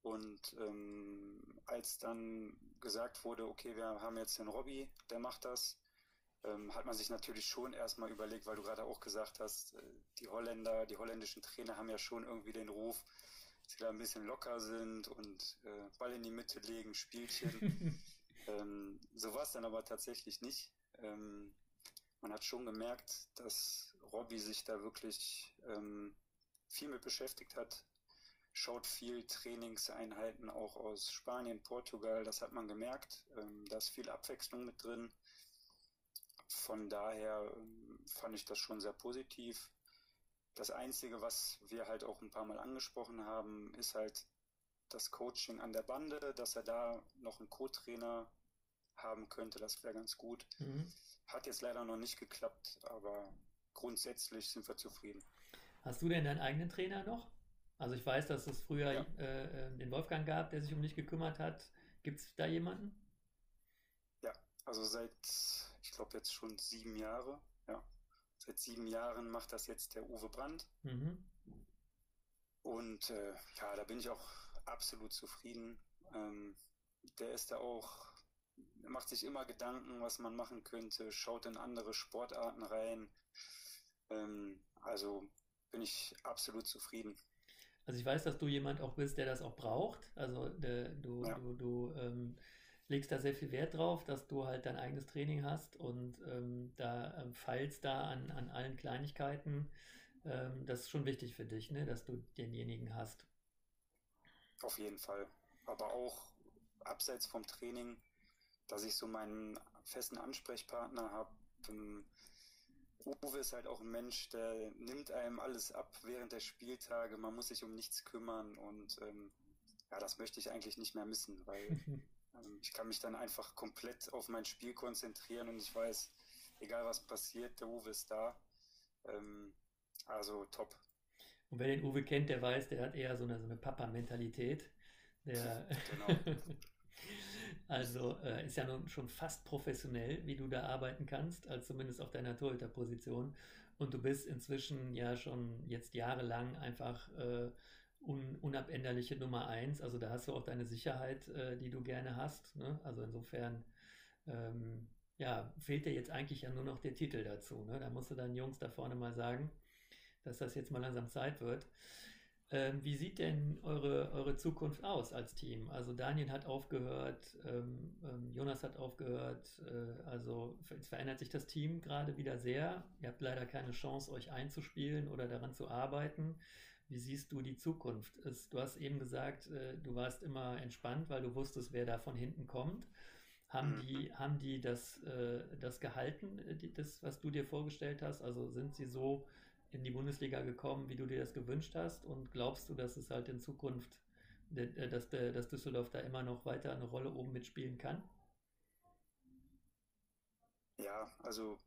Und ähm, als dann gesagt wurde, okay, wir haben jetzt den Robby, der macht das, ähm, hat man sich natürlich schon erstmal überlegt, weil du gerade auch gesagt hast, äh, die Holländer, die holländischen Trainer haben ja schon irgendwie den Ruf, dass sie da ein bisschen locker sind und äh, Ball in die Mitte legen, Spielchen. ähm, so war es dann aber tatsächlich nicht. Ähm, man hat schon gemerkt, dass Robby sich da wirklich ähm, viel mit beschäftigt hat, schaut viel Trainingseinheiten auch aus Spanien, Portugal, das hat man gemerkt. Ähm, da ist viel Abwechslung mit drin. Von daher ähm, fand ich das schon sehr positiv. Das Einzige, was wir halt auch ein paar Mal angesprochen haben, ist halt das Coaching an der Bande, dass er da noch einen Co-Trainer haben könnte. Das wäre ganz gut. Mhm. Hat jetzt leider noch nicht geklappt, aber grundsätzlich sind wir zufrieden. Hast du denn deinen eigenen Trainer noch? Also ich weiß, dass es früher ja. äh, äh den Wolfgang gab, der sich um dich gekümmert hat. Gibt es da jemanden? Ja, also seit ich glaube jetzt schon sieben Jahre. Ja, seit sieben Jahren macht das jetzt der Uwe Brandt. Mhm. Und äh, ja, da bin ich auch absolut zufrieden. Ähm, der ist da auch, macht sich immer Gedanken, was man machen könnte, schaut in andere Sportarten rein. Ähm, also bin ich absolut zufrieden. Also ich weiß, dass du jemand auch bist, der das auch braucht. Also der, du, ja. du, du ähm, legst da sehr viel Wert drauf, dass du halt dein eigenes Training hast und ähm, da ähm, feilst da an, an allen Kleinigkeiten. Ähm, das ist schon wichtig für dich, ne? dass du denjenigen hast. Auf jeden Fall. Aber auch abseits vom Training, dass ich so meinen festen Ansprechpartner habe, ähm, Uwe ist halt auch ein Mensch, der nimmt einem alles ab während der Spieltage. Man muss sich um nichts kümmern und ähm, ja, das möchte ich eigentlich nicht mehr missen, weil ähm, ich kann mich dann einfach komplett auf mein Spiel konzentrieren und ich weiß, egal was passiert, der Uwe ist da. Ähm, also top. Und wer den Uwe kennt, der weiß, der hat eher so eine, so eine Papa-Mentalität. Der genau. Also äh, ist ja nun schon fast professionell, wie du da arbeiten kannst, als zumindest auf deiner Torhüterposition. Und du bist inzwischen ja schon jetzt jahrelang einfach äh, un unabänderliche Nummer eins. Also da hast du auch deine Sicherheit, äh, die du gerne hast. Ne? Also insofern ähm, ja, fehlt dir jetzt eigentlich ja nur noch der Titel dazu. Ne? Da musst du deinen Jungs da vorne mal sagen, dass das jetzt mal langsam Zeit wird. Ähm, wie sieht denn eure, eure Zukunft aus als Team? Also Daniel hat aufgehört, ähm, ähm, Jonas hat aufgehört, äh, also jetzt verändert sich das Team gerade wieder sehr. Ihr habt leider keine Chance, euch einzuspielen oder daran zu arbeiten. Wie siehst du die Zukunft? Es, du hast eben gesagt, äh, du warst immer entspannt, weil du wusstest, wer da von hinten kommt. Haben mhm. die, haben die das, äh, das gehalten, äh, die, das, was du dir vorgestellt hast? Also sind sie so in die Bundesliga gekommen, wie du dir das gewünscht hast? Und glaubst du, dass es halt in Zukunft, äh, dass, dass Düsseldorf da immer noch weiter eine Rolle oben mitspielen kann? Ja, also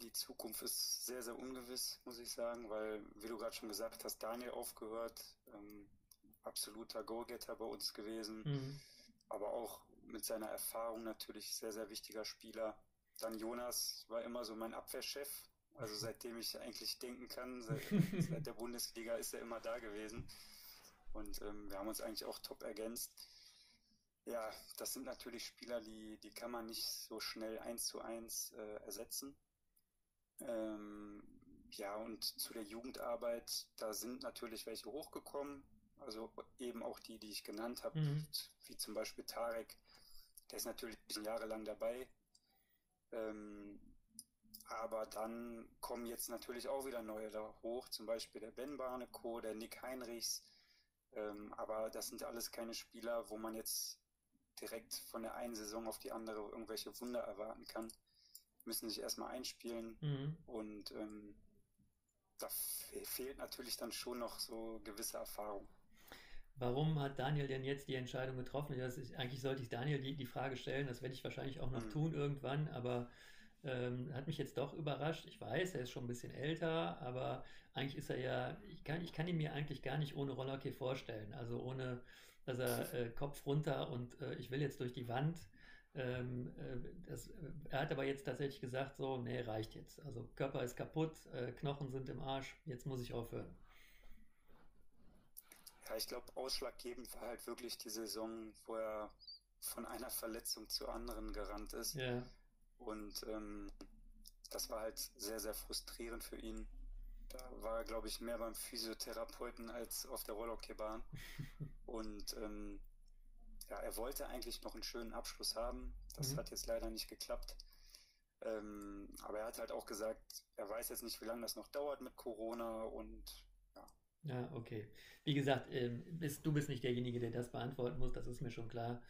die Zukunft ist sehr, sehr ungewiss, muss ich sagen, weil, wie du gerade schon gesagt hast, Daniel aufgehört, ähm, absoluter Go-Getter bei uns gewesen, mhm. aber auch mit seiner Erfahrung natürlich sehr, sehr wichtiger Spieler. Dann Jonas war immer so mein Abwehrchef. Also seitdem ich eigentlich denken kann, seit, seit der Bundesliga ist er immer da gewesen. Und ähm, wir haben uns eigentlich auch top ergänzt. Ja, das sind natürlich Spieler, die, die kann man nicht so schnell eins zu eins äh, ersetzen. Ähm, ja, und zu der Jugendarbeit, da sind natürlich welche hochgekommen. Also eben auch die, die ich genannt habe, mhm. wie zum Beispiel Tarek, der ist natürlich jahrelang dabei. Ähm, aber dann kommen jetzt natürlich auch wieder neue da hoch, zum Beispiel der Ben Barneco, der Nick Heinrichs. Ähm, aber das sind alles keine Spieler, wo man jetzt direkt von der einen Saison auf die andere irgendwelche Wunder erwarten kann. Müssen sich erstmal einspielen mhm. und ähm, da fehlt natürlich dann schon noch so gewisse Erfahrung. Warum hat Daniel denn jetzt die Entscheidung getroffen? Ist, eigentlich sollte ich Daniel die, die Frage stellen, das werde ich wahrscheinlich auch noch mhm. tun irgendwann, aber ähm, hat mich jetzt doch überrascht. Ich weiß, er ist schon ein bisschen älter, aber eigentlich ist er ja, ich kann, ich kann ihn mir eigentlich gar nicht ohne Rollerkey vorstellen. Also ohne, dass er äh, Kopf runter und äh, ich will jetzt durch die Wand. Ähm, äh, das, er hat aber jetzt tatsächlich gesagt, so, nee, reicht jetzt. Also Körper ist kaputt, äh, Knochen sind im Arsch, jetzt muss ich aufhören. Ja, ich glaube, ausschlaggebend war halt wirklich die Saison, wo er von einer Verletzung zur anderen gerannt ist. Ja. Und ähm, das war halt sehr, sehr frustrierend für ihn. Da war er, glaube ich, mehr beim Physiotherapeuten als auf der Rollhockeybahn. Und ähm, ja, er wollte eigentlich noch einen schönen Abschluss haben. Das mhm. hat jetzt leider nicht geklappt. Ähm, aber er hat halt auch gesagt, er weiß jetzt nicht, wie lange das noch dauert mit Corona und ja, okay. Wie gesagt, ähm, bist, du bist nicht derjenige, der das beantworten muss, das ist mir schon klar.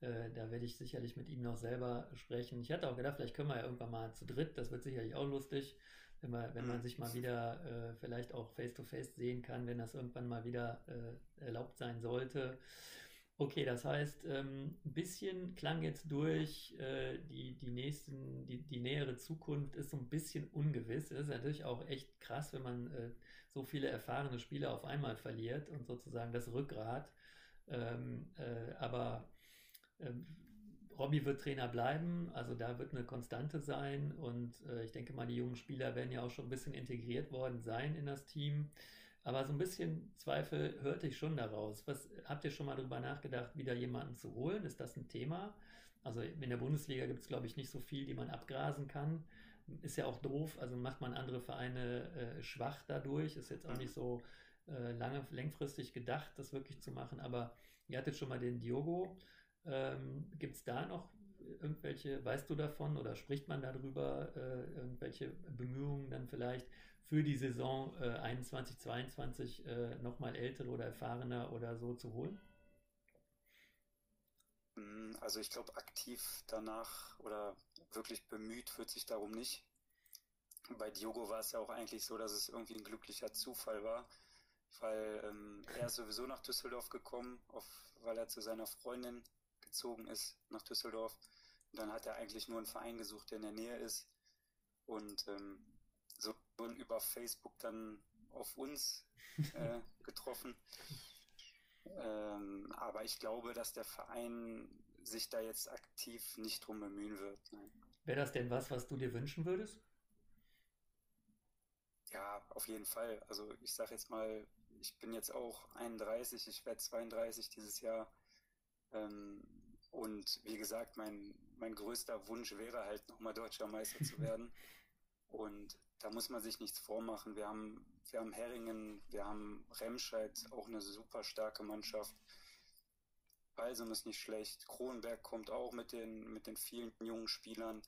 Äh, da werde ich sicherlich mit ihm noch selber sprechen. Ich hatte auch gedacht, vielleicht können wir ja irgendwann mal zu dritt, das wird sicherlich auch lustig, wenn man, wenn man sich mal wieder äh, vielleicht auch face-to-face -face sehen kann, wenn das irgendwann mal wieder äh, erlaubt sein sollte. Okay, das heißt, ähm, ein bisschen klang jetzt durch, äh, die, die, nächsten, die, die nähere Zukunft ist so ein bisschen ungewiss. Das ist natürlich auch echt krass, wenn man äh, so viele erfahrene Spieler auf einmal verliert und sozusagen das Rückgrat. Ähm, äh, aber Robby wird Trainer bleiben, also da wird eine Konstante sein und äh, ich denke mal, die jungen Spieler werden ja auch schon ein bisschen integriert worden sein in das Team. Aber so ein bisschen Zweifel hörte ich schon daraus. Was habt ihr schon mal darüber nachgedacht, wieder jemanden zu holen? Ist das ein Thema? Also in der Bundesliga gibt es, glaube ich, nicht so viel, die man abgrasen kann ist ja auch doof, also macht man andere Vereine äh, schwach dadurch. Ist jetzt auch nicht so äh, lange, langfristig gedacht, das wirklich zu machen. Aber ihr hattet schon mal den Diogo. Ähm, Gibt es da noch irgendwelche, weißt du davon oder spricht man darüber, äh, irgendwelche Bemühungen dann vielleicht für die Saison äh, 21, 22 äh, nochmal ältere oder erfahrener oder so zu holen? Mm, also ich glaube, aktiv danach oder wirklich bemüht wird sich darum nicht. bei Diogo war es ja auch eigentlich so, dass es irgendwie ein glücklicher Zufall war, weil ähm, er ist sowieso nach Düsseldorf gekommen, auf, weil er zu seiner Freundin gezogen ist nach Düsseldorf. Und dann hat er eigentlich nur einen Verein gesucht, der in der Nähe ist. Und ähm, so über Facebook dann auf uns äh, getroffen. Ähm, aber ich glaube, dass der Verein sich da jetzt aktiv nicht drum bemühen wird. Wäre das denn was, was du dir wünschen würdest? Ja, auf jeden Fall. Also ich sage jetzt mal, ich bin jetzt auch 31, ich werde 32 dieses Jahr. Ähm, und wie gesagt, mein, mein größter Wunsch wäre halt nochmal deutscher Meister zu werden. Und da muss man sich nichts vormachen. Wir haben, wir haben Herringen, wir haben Remscheid, auch eine super starke Mannschaft. Balsum ist nicht schlecht. Kronberg kommt auch mit den, mit den vielen jungen Spielern.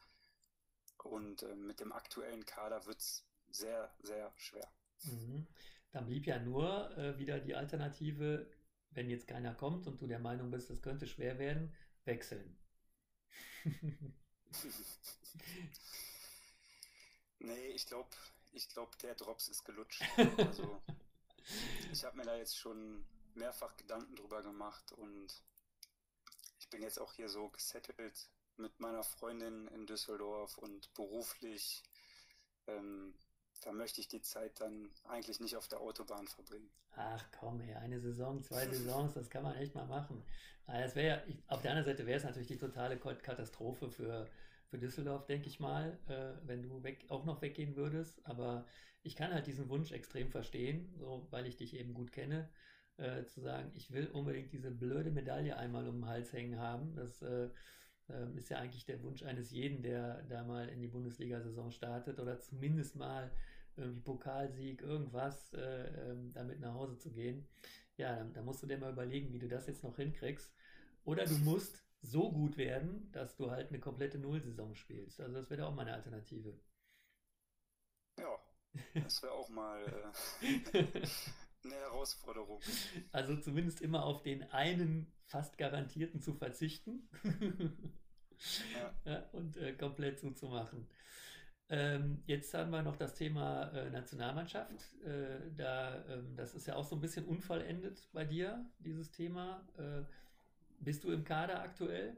Und äh, mit dem aktuellen Kader wird es sehr, sehr schwer. Mhm. Dann blieb ja nur äh, wieder die Alternative, wenn jetzt keiner kommt und du der Meinung bist, es könnte schwer werden, wechseln. nee, ich glaube, ich glaube, der Drops ist gelutscht. Also, ich habe mir da jetzt schon mehrfach Gedanken drüber gemacht und ich bin jetzt auch hier so gesettelt mit meiner Freundin in Düsseldorf und beruflich. Ähm, da möchte ich die Zeit dann eigentlich nicht auf der Autobahn verbringen. Ach komm, ey, eine Saison, zwei Saisons, das kann man echt mal machen. Das wäre ja, auf der anderen Seite wäre es natürlich die totale Katastrophe für, für Düsseldorf, denke ich mal, äh, wenn du weg, auch noch weggehen würdest. Aber ich kann halt diesen Wunsch extrem verstehen, so, weil ich dich eben gut kenne, äh, zu sagen, ich will unbedingt diese blöde Medaille einmal um den Hals hängen haben. Das äh, ähm, ist ja eigentlich der Wunsch eines jeden, der da mal in die Bundesliga-Saison startet oder zumindest mal irgendwie Pokalsieg, irgendwas, äh, ähm, damit nach Hause zu gehen. Ja, da, da musst du dir mal überlegen, wie du das jetzt noch hinkriegst. Oder du musst so gut werden, dass du halt eine komplette Nullsaison spielst. Also das wäre auch mal eine Alternative. Ja, das wäre auch mal äh, eine Herausforderung. Also zumindest immer auf den einen fast garantierten zu verzichten ja. Und äh, komplett zuzumachen. Ähm, jetzt haben wir noch das Thema äh, Nationalmannschaft. Äh, da, ähm, das ist ja auch so ein bisschen unvollendet bei dir, dieses Thema. Äh, bist du im Kader aktuell?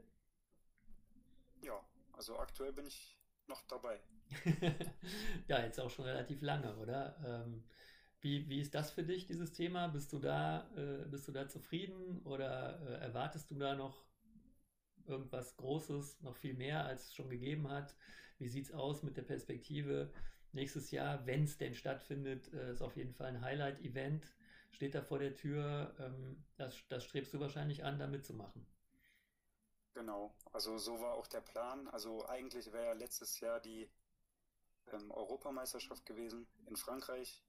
Ja, also aktuell bin ich noch dabei. ja, jetzt auch schon relativ lange, oder? Ähm, wie, wie ist das für dich, dieses Thema? Bist du da, äh, bist du da zufrieden oder äh, erwartest du da noch irgendwas Großes, noch viel mehr, als es schon gegeben hat? Wie sieht es aus mit der Perspektive nächstes Jahr, wenn es denn stattfindet? Äh, ist auf jeden Fall ein Highlight-Event, steht da vor der Tür. Ähm, das, das strebst du wahrscheinlich an, da mitzumachen. Genau, also so war auch der Plan. Also eigentlich wäre ja letztes Jahr die ähm, Europameisterschaft gewesen in Frankreich.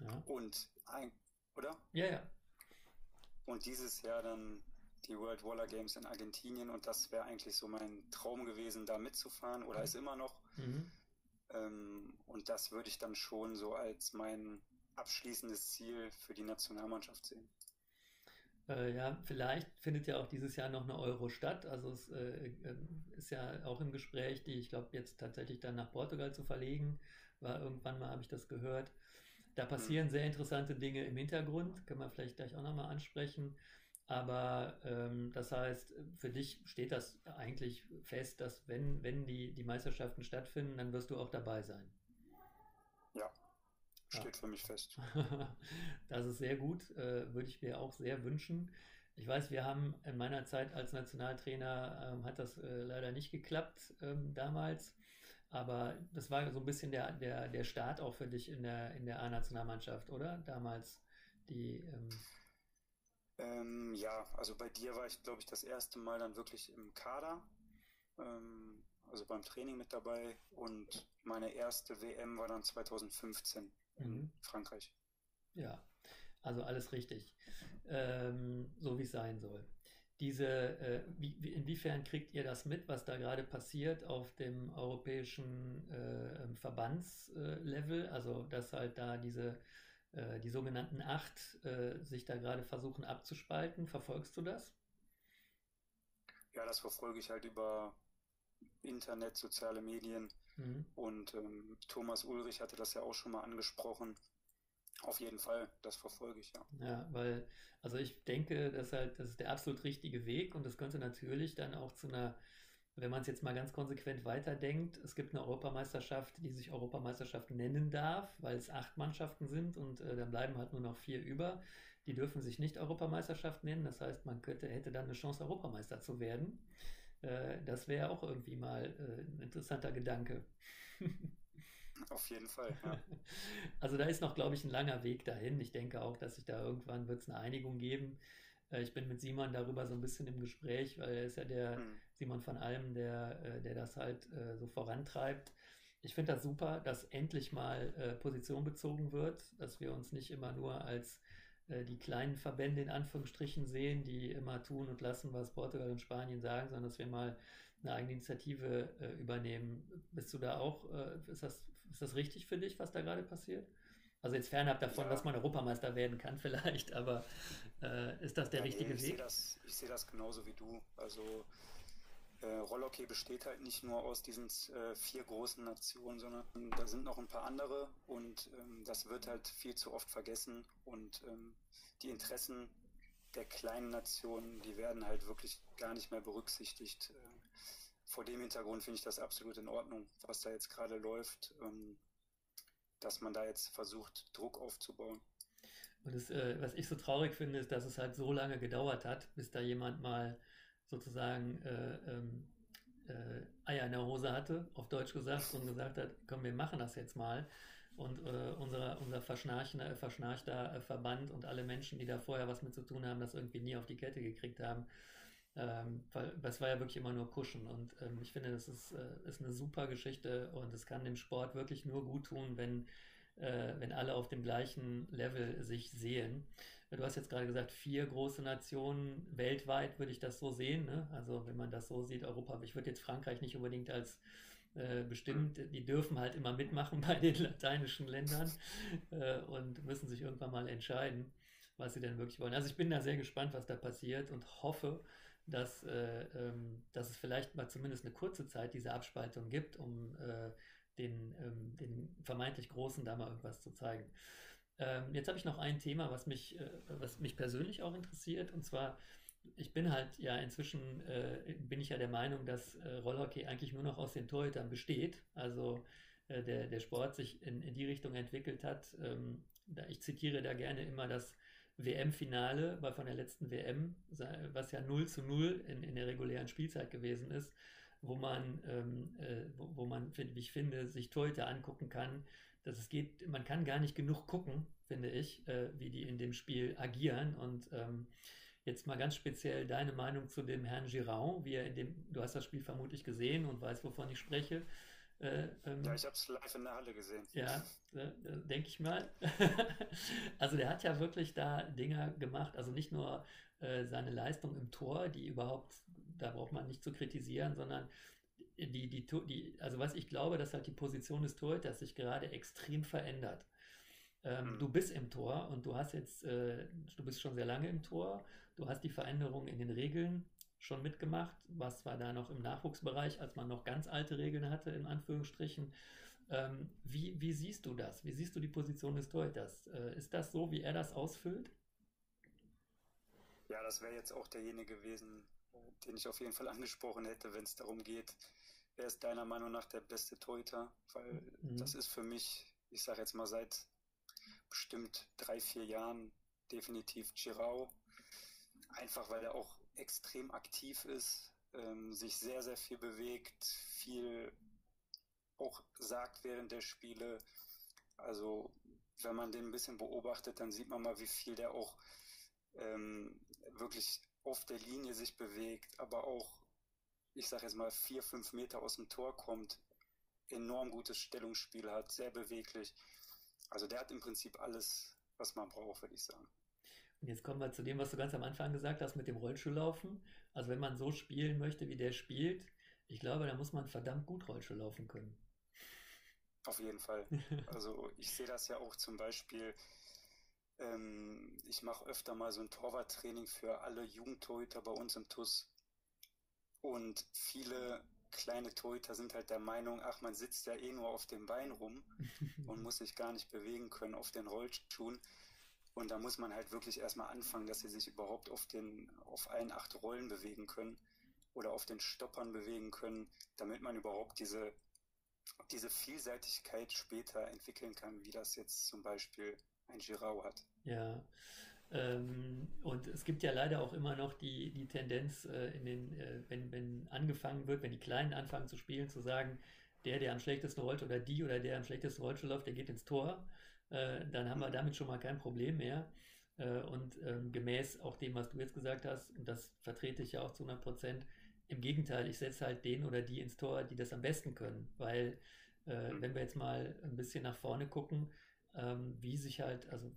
Ja. Und ein, oder? Ja, ja. Und dieses Jahr dann die World Waller Games in Argentinien und das wäre eigentlich so mein Traum gewesen, da mitzufahren oder mhm. ist immer noch. Mhm. Ähm, und das würde ich dann schon so als mein abschließendes Ziel für die Nationalmannschaft sehen. Äh, ja, vielleicht findet ja auch dieses Jahr noch eine Euro statt. Also es äh, ähm, ist ja auch im Gespräch, die ich glaube jetzt tatsächlich dann nach Portugal zu verlegen. War irgendwann mal, habe ich das gehört. Da passieren mhm. sehr interessante Dinge im Hintergrund, können wir vielleicht gleich auch nochmal ansprechen. Aber ähm, das heißt, für dich steht das eigentlich fest, dass wenn, wenn die, die Meisterschaften stattfinden, dann wirst du auch dabei sein. Ja, steht ja. für mich fest. das ist sehr gut, äh, würde ich mir auch sehr wünschen. Ich weiß, wir haben in meiner Zeit als Nationaltrainer, ähm, hat das äh, leider nicht geklappt ähm, damals. Aber das war so ein bisschen der, der, der Start auch für dich in der, in der A-Nationalmannschaft, oder? Damals die. Ähm, ähm, ja, also bei dir war ich, glaube ich, das erste Mal dann wirklich im Kader, ähm, also beim Training mit dabei und meine erste WM war dann 2015 in mhm. Frankreich. Ja, also alles richtig, ähm, so wie es sein soll. Diese, äh, wie, inwiefern kriegt ihr das mit, was da gerade passiert auf dem europäischen äh, Verbandslevel? also dass halt da diese äh, die sogenannten Acht äh, sich da gerade versuchen abzuspalten. Verfolgst du das? Ja, das verfolge ich halt über Internet, soziale Medien. Mhm. Und ähm, Thomas Ulrich hatte das ja auch schon mal angesprochen. Auf jeden Fall, das verfolge ich, ja. Ja, weil, also ich denke, dass halt, das ist der absolut richtige Weg und das könnte natürlich dann auch zu einer, wenn man es jetzt mal ganz konsequent weiterdenkt, es gibt eine Europameisterschaft, die sich Europameisterschaft nennen darf, weil es acht Mannschaften sind und äh, dann bleiben halt nur noch vier über. Die dürfen sich nicht Europameisterschaft nennen, das heißt, man könnte, hätte dann eine Chance, Europameister zu werden. Äh, das wäre auch irgendwie mal äh, ein interessanter Gedanke. Auf jeden Fall. Ja. Also da ist noch, glaube ich, ein langer Weg dahin. Ich denke auch, dass sich da irgendwann wird es eine Einigung geben. Äh, ich bin mit Simon darüber so ein bisschen im Gespräch, weil er ist ja der hm. Simon von Alm, der, äh, der das halt äh, so vorantreibt. Ich finde das super, dass endlich mal Position bezogen wird, dass wir uns nicht immer nur als die kleinen Verbände in Anführungsstrichen sehen, die immer tun und lassen, was Portugal und Spanien sagen, sondern dass wir mal eine eigene Initiative übernehmen. Bist du da auch, ist das ist das richtig für dich, was da gerade passiert? Also jetzt fernab davon, ja. dass man Europameister werden kann vielleicht, aber äh, ist das der ja, richtige nee, ich Weg? Seh das, ich sehe das genauso wie du. Also äh, Rollhockey besteht halt nicht nur aus diesen äh, vier großen Nationen, sondern da sind noch ein paar andere und ähm, das wird halt viel zu oft vergessen und ähm, die Interessen der kleinen Nationen, die werden halt wirklich gar nicht mehr berücksichtigt. Äh, vor dem Hintergrund finde ich das absolut in Ordnung, was da jetzt gerade läuft, ähm, dass man da jetzt versucht, Druck aufzubauen. Und das, äh, was ich so traurig finde, ist, dass es halt so lange gedauert hat, bis da jemand mal sozusagen äh, ähm, äh, Eier in der Hose hatte, auf Deutsch gesagt, und gesagt hat, komm, wir machen das jetzt mal. Und äh, unser, unser verschnarchter, verschnarchter Verband und alle Menschen, die da vorher was mit zu tun haben, das irgendwie nie auf die Kette gekriegt haben, ähm, weil das war ja wirklich immer nur Kuschen und ähm, ich finde, das ist, äh, ist eine super Geschichte und es kann dem Sport wirklich nur gut tun, wenn, äh, wenn alle auf dem gleichen Level sich sehen. Du hast jetzt gerade gesagt, vier große Nationen weltweit würde ich das so sehen. Ne? Also wenn man das so sieht, Europa, ich würde jetzt Frankreich nicht unbedingt als äh, bestimmt, die dürfen halt immer mitmachen bei den lateinischen Ländern äh, und müssen sich irgendwann mal entscheiden, was sie denn wirklich wollen. Also ich bin da sehr gespannt, was da passiert und hoffe, dass, äh, ähm, dass es vielleicht mal zumindest eine kurze Zeit diese Abspaltung gibt, um äh, den, ähm, den vermeintlich Großen da mal irgendwas zu zeigen. Ähm, jetzt habe ich noch ein Thema, was mich, äh, was mich persönlich auch interessiert, und zwar, ich bin halt ja inzwischen, äh, bin ich ja der Meinung, dass äh, Rollhockey eigentlich nur noch aus den Torhütern besteht. Also äh, der, der Sport sich in, in die Richtung entwickelt hat. Ähm, da, ich zitiere da gerne immer das WM-Finale war von der letzten WM, was ja 0 zu 0 in, in der regulären Spielzeit gewesen ist, wo man, ähm, äh, wo, wo, man, wie ich finde, sich Torhüter angucken kann, dass es geht, man kann gar nicht genug gucken, finde ich, äh, wie die in dem Spiel agieren und ähm, Jetzt mal ganz speziell deine Meinung zu dem Herrn Girard, wie er in dem, du hast das Spiel vermutlich gesehen und weißt, wovon ich spreche. Äh, ähm, ja, ich habe es live in der Halle gesehen. Ja, äh, denke ich mal. also der hat ja wirklich da Dinger gemacht, also nicht nur äh, seine Leistung im Tor, die überhaupt, da braucht man nicht zu kritisieren, sondern die, die, die, also was ich glaube, dass halt die Position des Torhüters sich gerade extrem verändert. Ähm, mhm. Du bist im Tor und du hast jetzt, äh, du bist schon sehr lange im Tor, du hast die Veränderungen in den Regeln schon mitgemacht, was zwar da noch im Nachwuchsbereich, als man noch ganz alte Regeln hatte, in Anführungsstrichen. Ähm, wie, wie siehst du das? Wie siehst du die Position des Torhüters? Äh, ist das so, wie er das ausfüllt? Ja, das wäre jetzt auch derjenige gewesen, den ich auf jeden Fall angesprochen hätte, wenn es darum geht, wer ist deiner Meinung nach der beste Torhüter? Weil mhm. das ist für mich, ich sage jetzt mal seit bestimmt drei, vier Jahren definitiv Girau. Einfach weil er auch extrem aktiv ist, ähm, sich sehr, sehr viel bewegt, viel auch sagt während der Spiele. Also wenn man den ein bisschen beobachtet, dann sieht man mal, wie viel der auch ähm, wirklich auf der Linie sich bewegt, aber auch, ich sage jetzt mal, vier, fünf Meter aus dem Tor kommt, enorm gutes Stellungsspiel hat, sehr beweglich. Also der hat im Prinzip alles, was man braucht, würde ich sagen. Und jetzt kommen wir zu dem, was du ganz am Anfang gesagt hast mit dem Rollschuhlaufen. Also wenn man so spielen möchte, wie der spielt, ich glaube, da muss man verdammt gut Rollschuh laufen können. Auf jeden Fall. Also ich sehe das ja auch zum Beispiel, ähm, ich mache öfter mal so ein Torwarttraining für alle Jugendtorhüter bei uns im TUS. Und viele kleine Torhüter sind halt der Meinung, ach, man sitzt ja eh nur auf dem Bein rum und muss sich gar nicht bewegen können auf den Rollschuhen. Und da muss man halt wirklich erstmal anfangen, dass sie sich überhaupt auf den, auf allen acht Rollen bewegen können oder auf den Stoppern bewegen können, damit man überhaupt diese, diese Vielseitigkeit später entwickeln kann, wie das jetzt zum Beispiel ein Girau hat. Ja, ähm, und es gibt ja leider auch immer noch die, die Tendenz, äh, in den, äh, wenn, wenn angefangen wird, wenn die Kleinen anfangen zu spielen, zu sagen, der, der am schlechtesten rollt oder die oder der am schlechtesten Rollstuhl läuft, der geht ins Tor. Äh, dann haben wir damit schon mal kein Problem mehr. Äh, und ähm, gemäß auch dem, was du jetzt gesagt hast, und das vertrete ich ja auch zu 100 Prozent, im Gegenteil, ich setze halt den oder die ins Tor, die das am besten können. Weil, äh, wenn wir jetzt mal ein bisschen nach vorne gucken, ähm, wie sich halt, also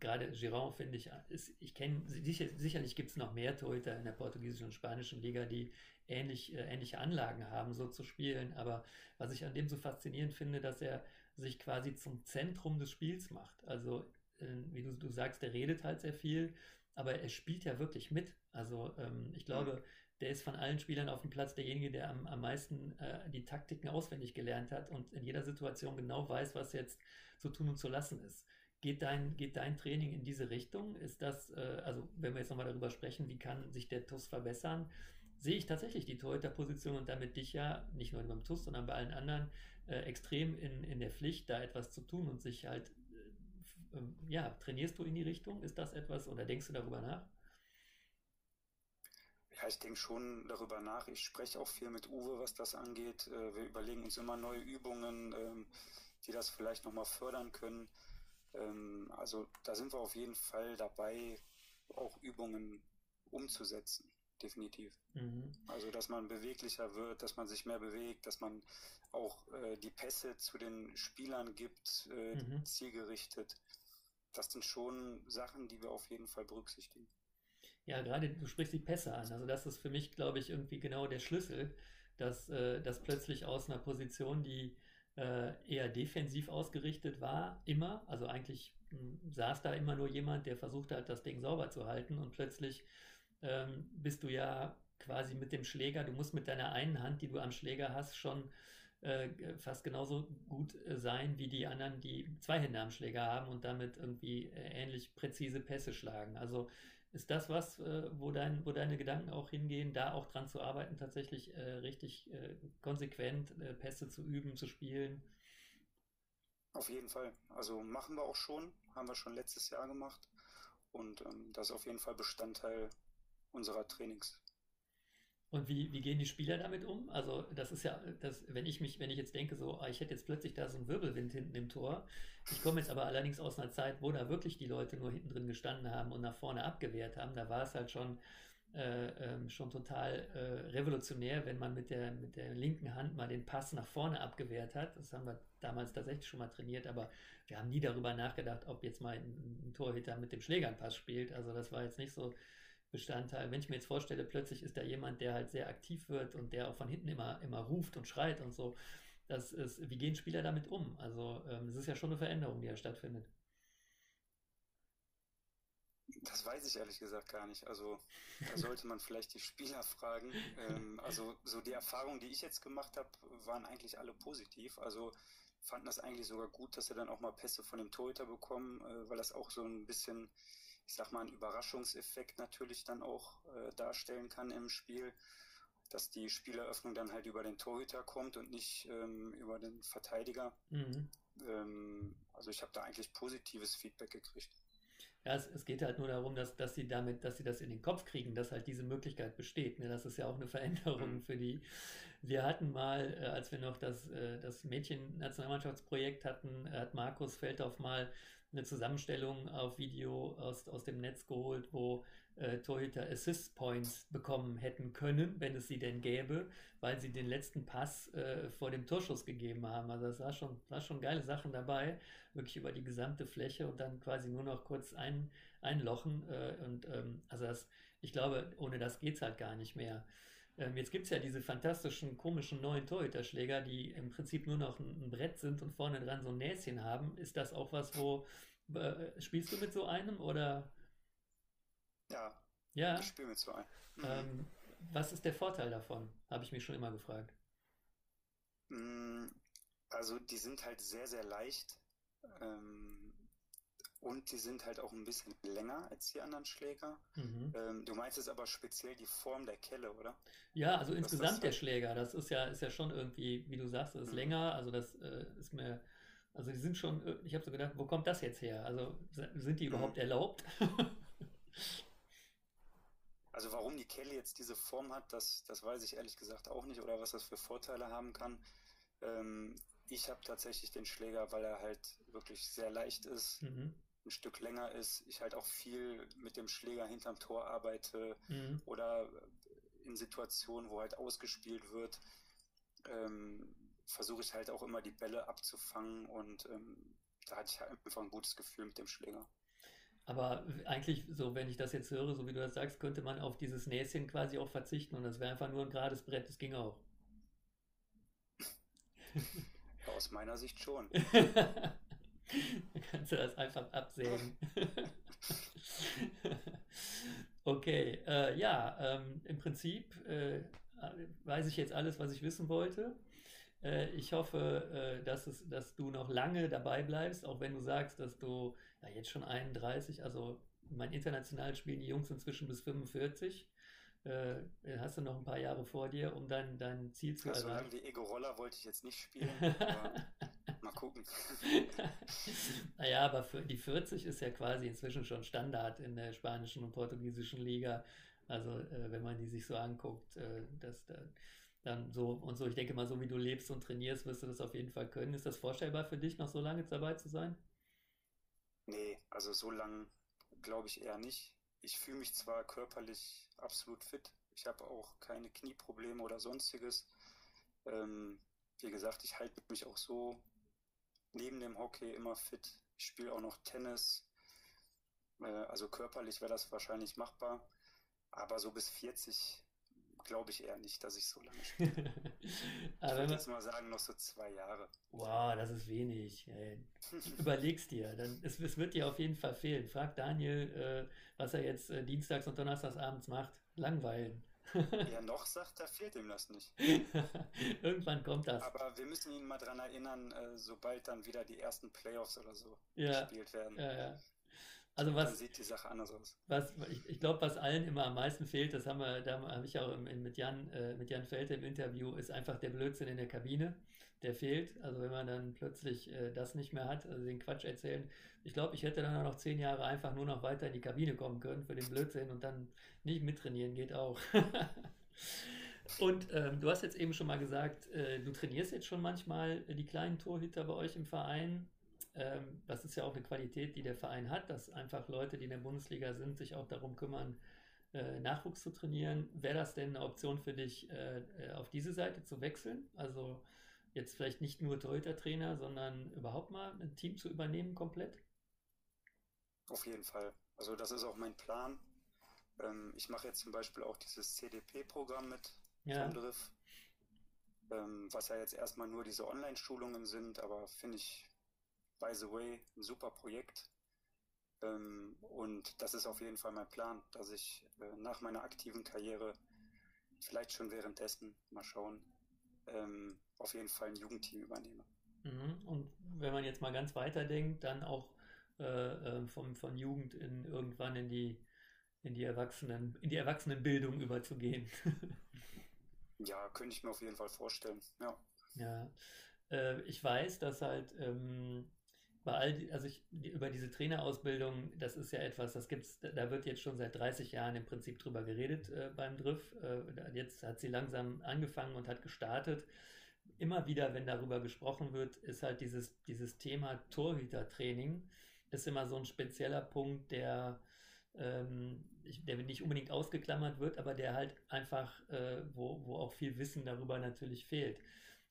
gerade Giron finde ich, ist, ich kenne, sicher, sicherlich gibt es noch mehr Torhüter in der portugiesischen und spanischen Liga, die ähnlich, äh, ähnliche Anlagen haben, so zu spielen. Aber was ich an dem so faszinierend finde, dass er sich quasi zum Zentrum des Spiels macht. Also, äh, wie du, du sagst, der redet halt sehr viel, aber er spielt ja wirklich mit. Also, ähm, ich glaube, der ist von allen Spielern auf dem Platz derjenige, der am, am meisten äh, die Taktiken auswendig gelernt hat und in jeder Situation genau weiß, was jetzt zu tun und zu lassen ist. Geht dein, geht dein Training in diese Richtung? Ist das, äh, also wenn wir jetzt nochmal darüber sprechen, wie kann sich der TUS verbessern, sehe ich tatsächlich die Torhüter-Position und damit dich ja, nicht nur beim TUS, sondern bei allen anderen, äh, extrem in, in der Pflicht, da etwas zu tun und sich halt, äh, ähm, ja, trainierst du in die Richtung? Ist das etwas oder denkst du darüber nach? Ja, ich denke schon darüber nach. Ich spreche auch viel mit Uwe, was das angeht. Äh, wir überlegen uns immer neue Übungen, ähm, die das vielleicht nochmal fördern können. Ähm, also da sind wir auf jeden Fall dabei, auch Übungen umzusetzen. Definitiv. Mhm. Also, dass man beweglicher wird, dass man sich mehr bewegt, dass man auch äh, die Pässe zu den Spielern gibt, äh, mhm. zielgerichtet. Das sind schon Sachen, die wir auf jeden Fall berücksichtigen. Ja, gerade du sprichst die Pässe an. Also das ist für mich, glaube ich, irgendwie genau der Schlüssel, dass, äh, dass plötzlich aus einer Position, die äh, eher defensiv ausgerichtet war, immer, also eigentlich hm, saß da immer nur jemand, der versucht hat, das Ding sauber zu halten und plötzlich ähm, bist du ja quasi mit dem Schläger, du musst mit deiner einen Hand, die du am Schläger hast, schon äh, fast genauso gut äh, sein wie die anderen, die zwei Hände am Schläger haben und damit irgendwie äh, ähnlich präzise Pässe schlagen. Also ist das was, äh, wo, dein, wo deine Gedanken auch hingehen, da auch dran zu arbeiten, tatsächlich äh, richtig äh, konsequent äh, Pässe zu üben, zu spielen? Auf jeden Fall. Also machen wir auch schon, haben wir schon letztes Jahr gemacht. Und ähm, das ist auf jeden Fall Bestandteil unserer Trainings. Und wie, wie gehen die Spieler damit um? Also, das ist ja, das, wenn ich mich, wenn ich jetzt denke, so, ah, ich hätte jetzt plötzlich da so einen Wirbelwind hinten im Tor. Ich komme jetzt aber allerdings aus einer Zeit, wo da wirklich die Leute nur hinten drin gestanden haben und nach vorne abgewehrt haben. Da war es halt schon, äh, ähm, schon total äh, revolutionär, wenn man mit der, mit der linken Hand mal den Pass nach vorne abgewehrt hat. Das haben wir damals tatsächlich schon mal trainiert, aber wir haben nie darüber nachgedacht, ob jetzt mal ein, ein Torhüter mit dem Schläger spielt. Also das war jetzt nicht so Bestandteil. Wenn ich mir jetzt vorstelle, plötzlich ist da jemand, der halt sehr aktiv wird und der auch von hinten immer, immer ruft und schreit und so. Das ist, wie gehen Spieler damit um? Also, ähm, es ist ja schon eine Veränderung, die ja stattfindet. Das weiß ich ehrlich gesagt gar nicht. Also da sollte man vielleicht die Spieler fragen. Ähm, also so die Erfahrungen, die ich jetzt gemacht habe, waren eigentlich alle positiv. Also fanden das eigentlich sogar gut, dass sie dann auch mal Pässe von dem Torhüter bekommen, äh, weil das auch so ein bisschen ich sag mal, einen Überraschungseffekt natürlich dann auch äh, darstellen kann im Spiel, dass die Spieleröffnung dann halt über den Torhüter kommt und nicht ähm, über den Verteidiger. Mhm. Ähm, also ich habe da eigentlich positives Feedback gekriegt. Ja, es, es, geht halt nur darum, dass, dass sie damit, dass sie das in den Kopf kriegen, dass halt diese Möglichkeit besteht. Ne? Das ist ja auch eine Veränderung mhm. für die. Wir hatten mal, äh, als wir noch das, äh, das Mädchen-Nationalmannschaftsprojekt hatten, hat Markus Feldhoff mal eine Zusammenstellung auf Video aus, aus dem Netz geholt, wo äh, Torhüter Assist Points bekommen hätten können, wenn es sie denn gäbe, weil sie den letzten Pass äh, vor dem Torschuss gegeben haben. Also das war schon, war schon geile Sachen dabei, wirklich über die gesamte Fläche und dann quasi nur noch kurz ein, einlochen. Äh, und ähm, also das, ich glaube, ohne das geht es halt gar nicht mehr. Ähm, jetzt gibt es ja diese fantastischen, komischen neuen Torhüterschläger, die im Prinzip nur noch ein, ein, Brett sind und vorne dran so ein Näschen haben. Ist das auch was, wo äh, spielst du mit so einem oder? Ja. Ja. Ich spiele mit so einem. Mhm. Ähm, was ist der Vorteil davon? Habe ich mich schon immer gefragt. Mm, also die sind halt sehr, sehr leicht. Ähm, und die sind halt auch ein bisschen länger als die anderen Schläger. Mhm. Ähm, du meinst jetzt aber speziell die Form der Kelle, oder? Ja, also Was insgesamt der Schläger, das ist ja, ist ja schon irgendwie, wie du sagst, das ist mhm. länger, also das äh, ist mir, also die sind schon, äh, ich habe so gedacht, wo kommt das jetzt her? Also sind die überhaupt mhm. erlaubt? also warum die Kelle jetzt diese Form hat, das, das weiß ich ehrlich gesagt auch nicht oder was das für Vorteile haben kann. Ähm, ich habe tatsächlich den Schläger, weil er halt wirklich sehr leicht ist, mhm ein Stück länger ist, ich halt auch viel mit dem Schläger hinterm Tor arbeite mhm. oder in Situationen, wo halt ausgespielt wird, ähm, versuche ich halt auch immer die Bälle abzufangen und ähm, da hatte ich halt einfach ein gutes Gefühl mit dem Schläger. Aber eigentlich, so wenn ich das jetzt höre, so wie du das sagst, könnte man auf dieses Näschen quasi auch verzichten und das wäre einfach nur ein gerades Brett, das ging auch. Ja, aus meiner Sicht schon. Dann kannst du das einfach absägen. okay, äh, ja, ähm, im Prinzip äh, weiß ich jetzt alles, was ich wissen wollte. Äh, ich hoffe, äh, dass, es, dass du noch lange dabei bleibst, auch wenn du sagst, dass du ja, jetzt schon 31, also mein international spielen die Jungs inzwischen bis 45 äh, hast du noch ein paar Jahre vor dir, um dann dein Ziel zu also erreichen. So lange wie Ego-Roller wollte ich jetzt nicht spielen, aber mal gucken. naja, aber für die 40 ist ja quasi inzwischen schon Standard in der spanischen und portugiesischen Liga. Also äh, wenn man die sich so anguckt, äh, dass da dann so und so, ich denke mal, so wie du lebst und trainierst, wirst du das auf jeden Fall können. Ist das vorstellbar für dich, noch so lange dabei zu sein? Nee, also so lange glaube ich eher nicht. Ich fühle mich zwar körperlich absolut fit. Ich habe auch keine Knieprobleme oder sonstiges. Ähm, wie gesagt, ich halte mich auch so neben dem Hockey immer fit. Ich spiele auch noch Tennis. Äh, also körperlich wäre das wahrscheinlich machbar. Aber so bis 40 glaube ich eher nicht, dass ich so lange spiele. ich würde jetzt mal sagen, noch so zwei Jahre. Wow, das ist wenig. Ey. Überleg's dir. Dann, es, es, wird dir auf jeden Fall fehlen. Frag Daniel, äh, was er jetzt äh, dienstags und donnerstags abends macht. Langweilen. ja, noch sagt er, fehlt ihm das nicht. Irgendwann kommt das. Aber wir müssen ihn mal daran erinnern, äh, sobald dann wieder die ersten Playoffs oder so ja, gespielt werden. Ja, ja. Also was, dann sieht die Sache anders aus. Was, ich, ich glaube, was allen immer am meisten fehlt, das haben wir, da habe ich auch im, mit, Jan, äh, mit Jan Felte im Interview, ist einfach der Blödsinn in der Kabine. Der fehlt. Also wenn man dann plötzlich äh, das nicht mehr hat, also den Quatsch erzählen. Ich glaube, ich hätte dann auch noch zehn Jahre einfach nur noch weiter in die Kabine kommen können für den Blödsinn und dann nicht mittrainieren geht auch. und ähm, du hast jetzt eben schon mal gesagt, äh, du trainierst jetzt schon manchmal die kleinen Torhüter bei euch im Verein. Ähm, das ist ja auch eine Qualität, die der Verein hat, dass einfach Leute, die in der Bundesliga sind, sich auch darum kümmern, äh, Nachwuchs zu trainieren. Wäre das denn eine Option für dich, äh, äh, auf diese Seite zu wechseln? Also jetzt vielleicht nicht nur Torhüter-Trainer, sondern überhaupt mal ein Team zu übernehmen komplett? Auf jeden Fall. Also das ist auch mein Plan. Ähm, ich mache jetzt zum Beispiel auch dieses CDP-Programm mit ja. Driff, ähm, was ja jetzt erstmal nur diese Online-Schulungen sind, aber finde ich by the way, ein super Projekt. Ähm, und das ist auf jeden Fall mein Plan, dass ich äh, nach meiner aktiven Karriere, vielleicht schon währenddessen, mal schauen, ähm, auf jeden Fall ein Jugendteam übernehme. Mhm. Und wenn man jetzt mal ganz weiter denkt, dann auch äh, äh, vom, von Jugend in irgendwann in die in die Erwachsenen, in die Erwachsenenbildung überzugehen. ja, könnte ich mir auf jeden Fall vorstellen. Ja. Ja. Äh, ich weiß, dass halt ähm, bei all die, also ich, über diese Trainerausbildung, das ist ja etwas, das gibt's, da wird jetzt schon seit 30 Jahren im Prinzip drüber geredet äh, beim Driff. Äh, jetzt hat sie langsam angefangen und hat gestartet. Immer wieder, wenn darüber gesprochen wird, ist halt dieses, dieses Thema Torhütertraining, ist immer so ein spezieller Punkt, der, ähm, der nicht unbedingt ausgeklammert wird, aber der halt einfach, äh, wo, wo auch viel Wissen darüber natürlich fehlt.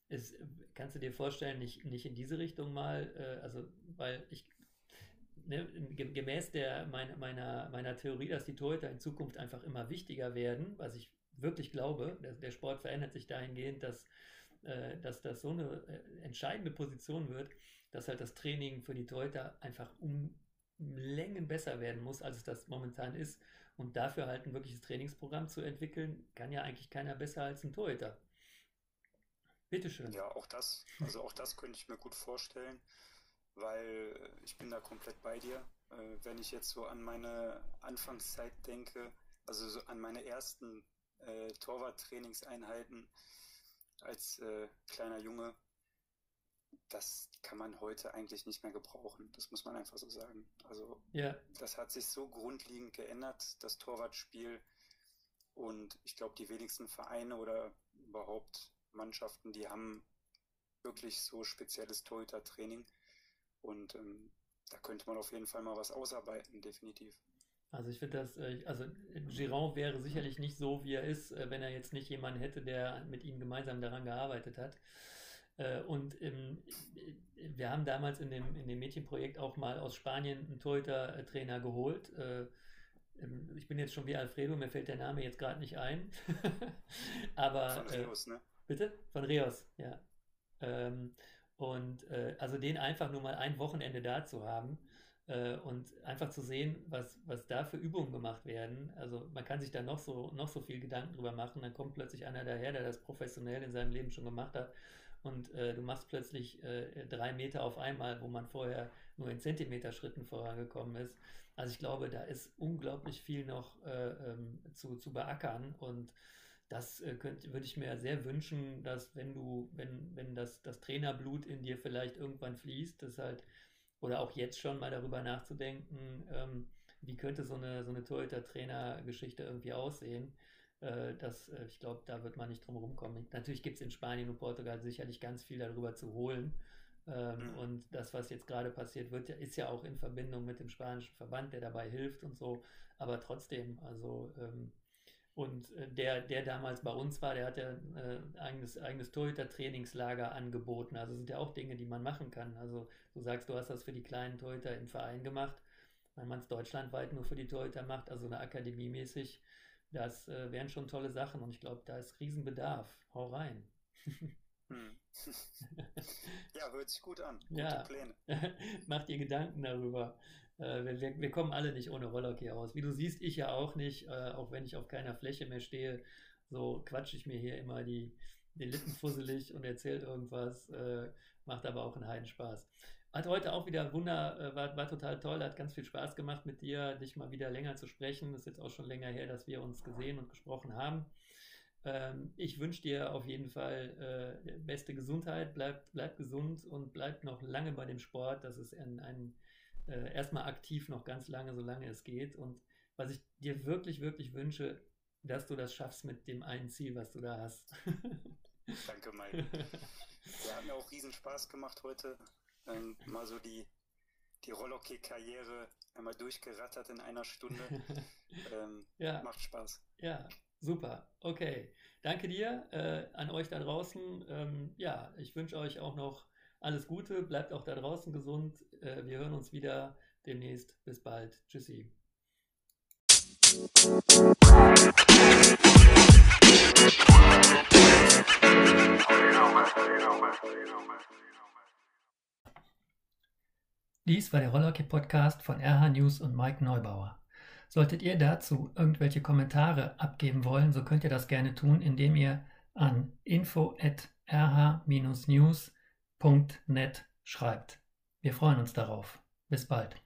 Ist, kannst du dir vorstellen, nicht, nicht in diese Richtung mal, äh, also weil ich ne, gemäß der mein, meiner, meiner Theorie, dass die Torhüter in Zukunft einfach immer wichtiger werden, was ich wirklich glaube, der, der Sport verändert sich dahingehend, dass, äh, dass das so eine äh, entscheidende Position wird, dass halt das Training für die Torhüter einfach um Längen besser werden muss, als es das momentan ist. Und dafür halt ein wirkliches Trainingsprogramm zu entwickeln, kann ja eigentlich keiner besser als ein Torhüter. Bitteschön. Ja, auch das, also auch das könnte ich mir gut vorstellen, weil ich bin da komplett bei dir. Äh, wenn ich jetzt so an meine Anfangszeit denke, also so an meine ersten äh, Torwart-Trainingseinheiten als äh, kleiner Junge, das kann man heute eigentlich nicht mehr gebrauchen. Das muss man einfach so sagen. Also ja. das hat sich so grundlegend geändert, das Torwartspiel. Und ich glaube, die wenigsten Vereine oder überhaupt Mannschaften, die haben wirklich so spezielles Torhüter-Training. Und ähm, da könnte man auf jeden Fall mal was ausarbeiten, definitiv. Also ich finde das, äh, also Giron wäre sicherlich nicht so, wie er ist, äh, wenn er jetzt nicht jemanden hätte, der mit ihm gemeinsam daran gearbeitet hat. Äh, und wir haben damals in dem, in dem Mädchenprojekt auch mal aus Spanien einen Torhüter-Trainer geholt. Ich bin jetzt schon wie Alfredo, mir fällt der Name jetzt gerade nicht ein. Aber, Von Rios, ne? Bitte? Von Rios, ja. Ähm, und also den einfach nur mal ein Wochenende da zu haben, äh, und einfach zu sehen, was, was da für Übungen gemacht werden. Also man kann sich da noch so, noch so viel Gedanken drüber machen. Dann kommt plötzlich einer daher, der das professionell in seinem Leben schon gemacht hat. Und äh, du machst plötzlich äh, drei Meter auf einmal, wo man vorher nur in Zentimeterschritten vorangekommen ist. Also ich glaube, da ist unglaublich viel noch äh, ähm, zu, zu beackern und das äh, könnte, würde ich mir sehr wünschen, dass wenn du, wenn, wenn das, das Trainerblut in dir vielleicht irgendwann fließt, dass halt oder auch jetzt schon mal darüber nachzudenken, ähm, wie könnte so eine, so eine Torhüter-Trainer-Geschichte irgendwie aussehen. Äh, das, äh, ich glaube, da wird man nicht drum rumkommen. Natürlich gibt es in Spanien und Portugal sicherlich ganz viel darüber zu holen. Ähm, mhm. Und das, was jetzt gerade passiert wird, ist ja auch in Verbindung mit dem spanischen Verband, der dabei hilft und so. Aber trotzdem, also ähm, und äh, der, der damals bei uns war, der hat ja äh, eigenes, eigenes Torhüter-Trainingslager angeboten. Also sind ja auch Dinge, die man machen kann. Also du sagst, du hast das für die kleinen Torhüter im Verein gemacht. Wenn man es deutschlandweit nur für die Torhüter macht, also eine Akademie mäßig, das äh, wären schon tolle Sachen. Und ich glaube, da ist Riesenbedarf. Hau rein. Hm. ja, hört sich gut an. Gute ja. Pläne. Macht ihr Gedanken darüber. Äh, wir, wir, kommen alle nicht ohne Rollhockey aus. Wie du siehst, ich ja auch nicht, äh, auch wenn ich auf keiner Fläche mehr stehe. So quatsche ich mir hier immer die, die Lippen fusselig und erzählt irgendwas. Äh, macht aber auch einen Heidenspaß. Hat heute auch wieder Wunder, war, war total toll, hat ganz viel Spaß gemacht mit dir, dich mal wieder länger zu sprechen. Das ist jetzt auch schon länger her, dass wir uns gesehen und gesprochen haben. Ähm, ich wünsche dir auf jeden Fall äh, beste Gesundheit, bleib, bleib gesund und bleib noch lange bei dem Sport. Das ist ein, ein äh, erstmal aktiv noch ganz lange, solange es geht. Und was ich dir wirklich, wirklich wünsche, dass du das schaffst mit dem einen Ziel, was du da hast. Danke, Mike. Ja, hat mir auch riesen Spaß gemacht heute. Ähm, mal so die, die Rollhockey-Karriere einmal durchgerattert in einer Stunde. Ähm, ja. Macht Spaß. Ja, super. Okay. Danke dir äh, an euch da draußen. Ähm, ja, ich wünsche euch auch noch alles Gute, bleibt auch da draußen gesund. Äh, wir hören uns wieder demnächst. Bis bald. Tschüssi. Dies war der Rollhockey-Podcast von RH News und Mike Neubauer. Solltet ihr dazu irgendwelche Kommentare abgeben wollen, so könnt ihr das gerne tun, indem ihr an info@rh-news.net schreibt. Wir freuen uns darauf. Bis bald.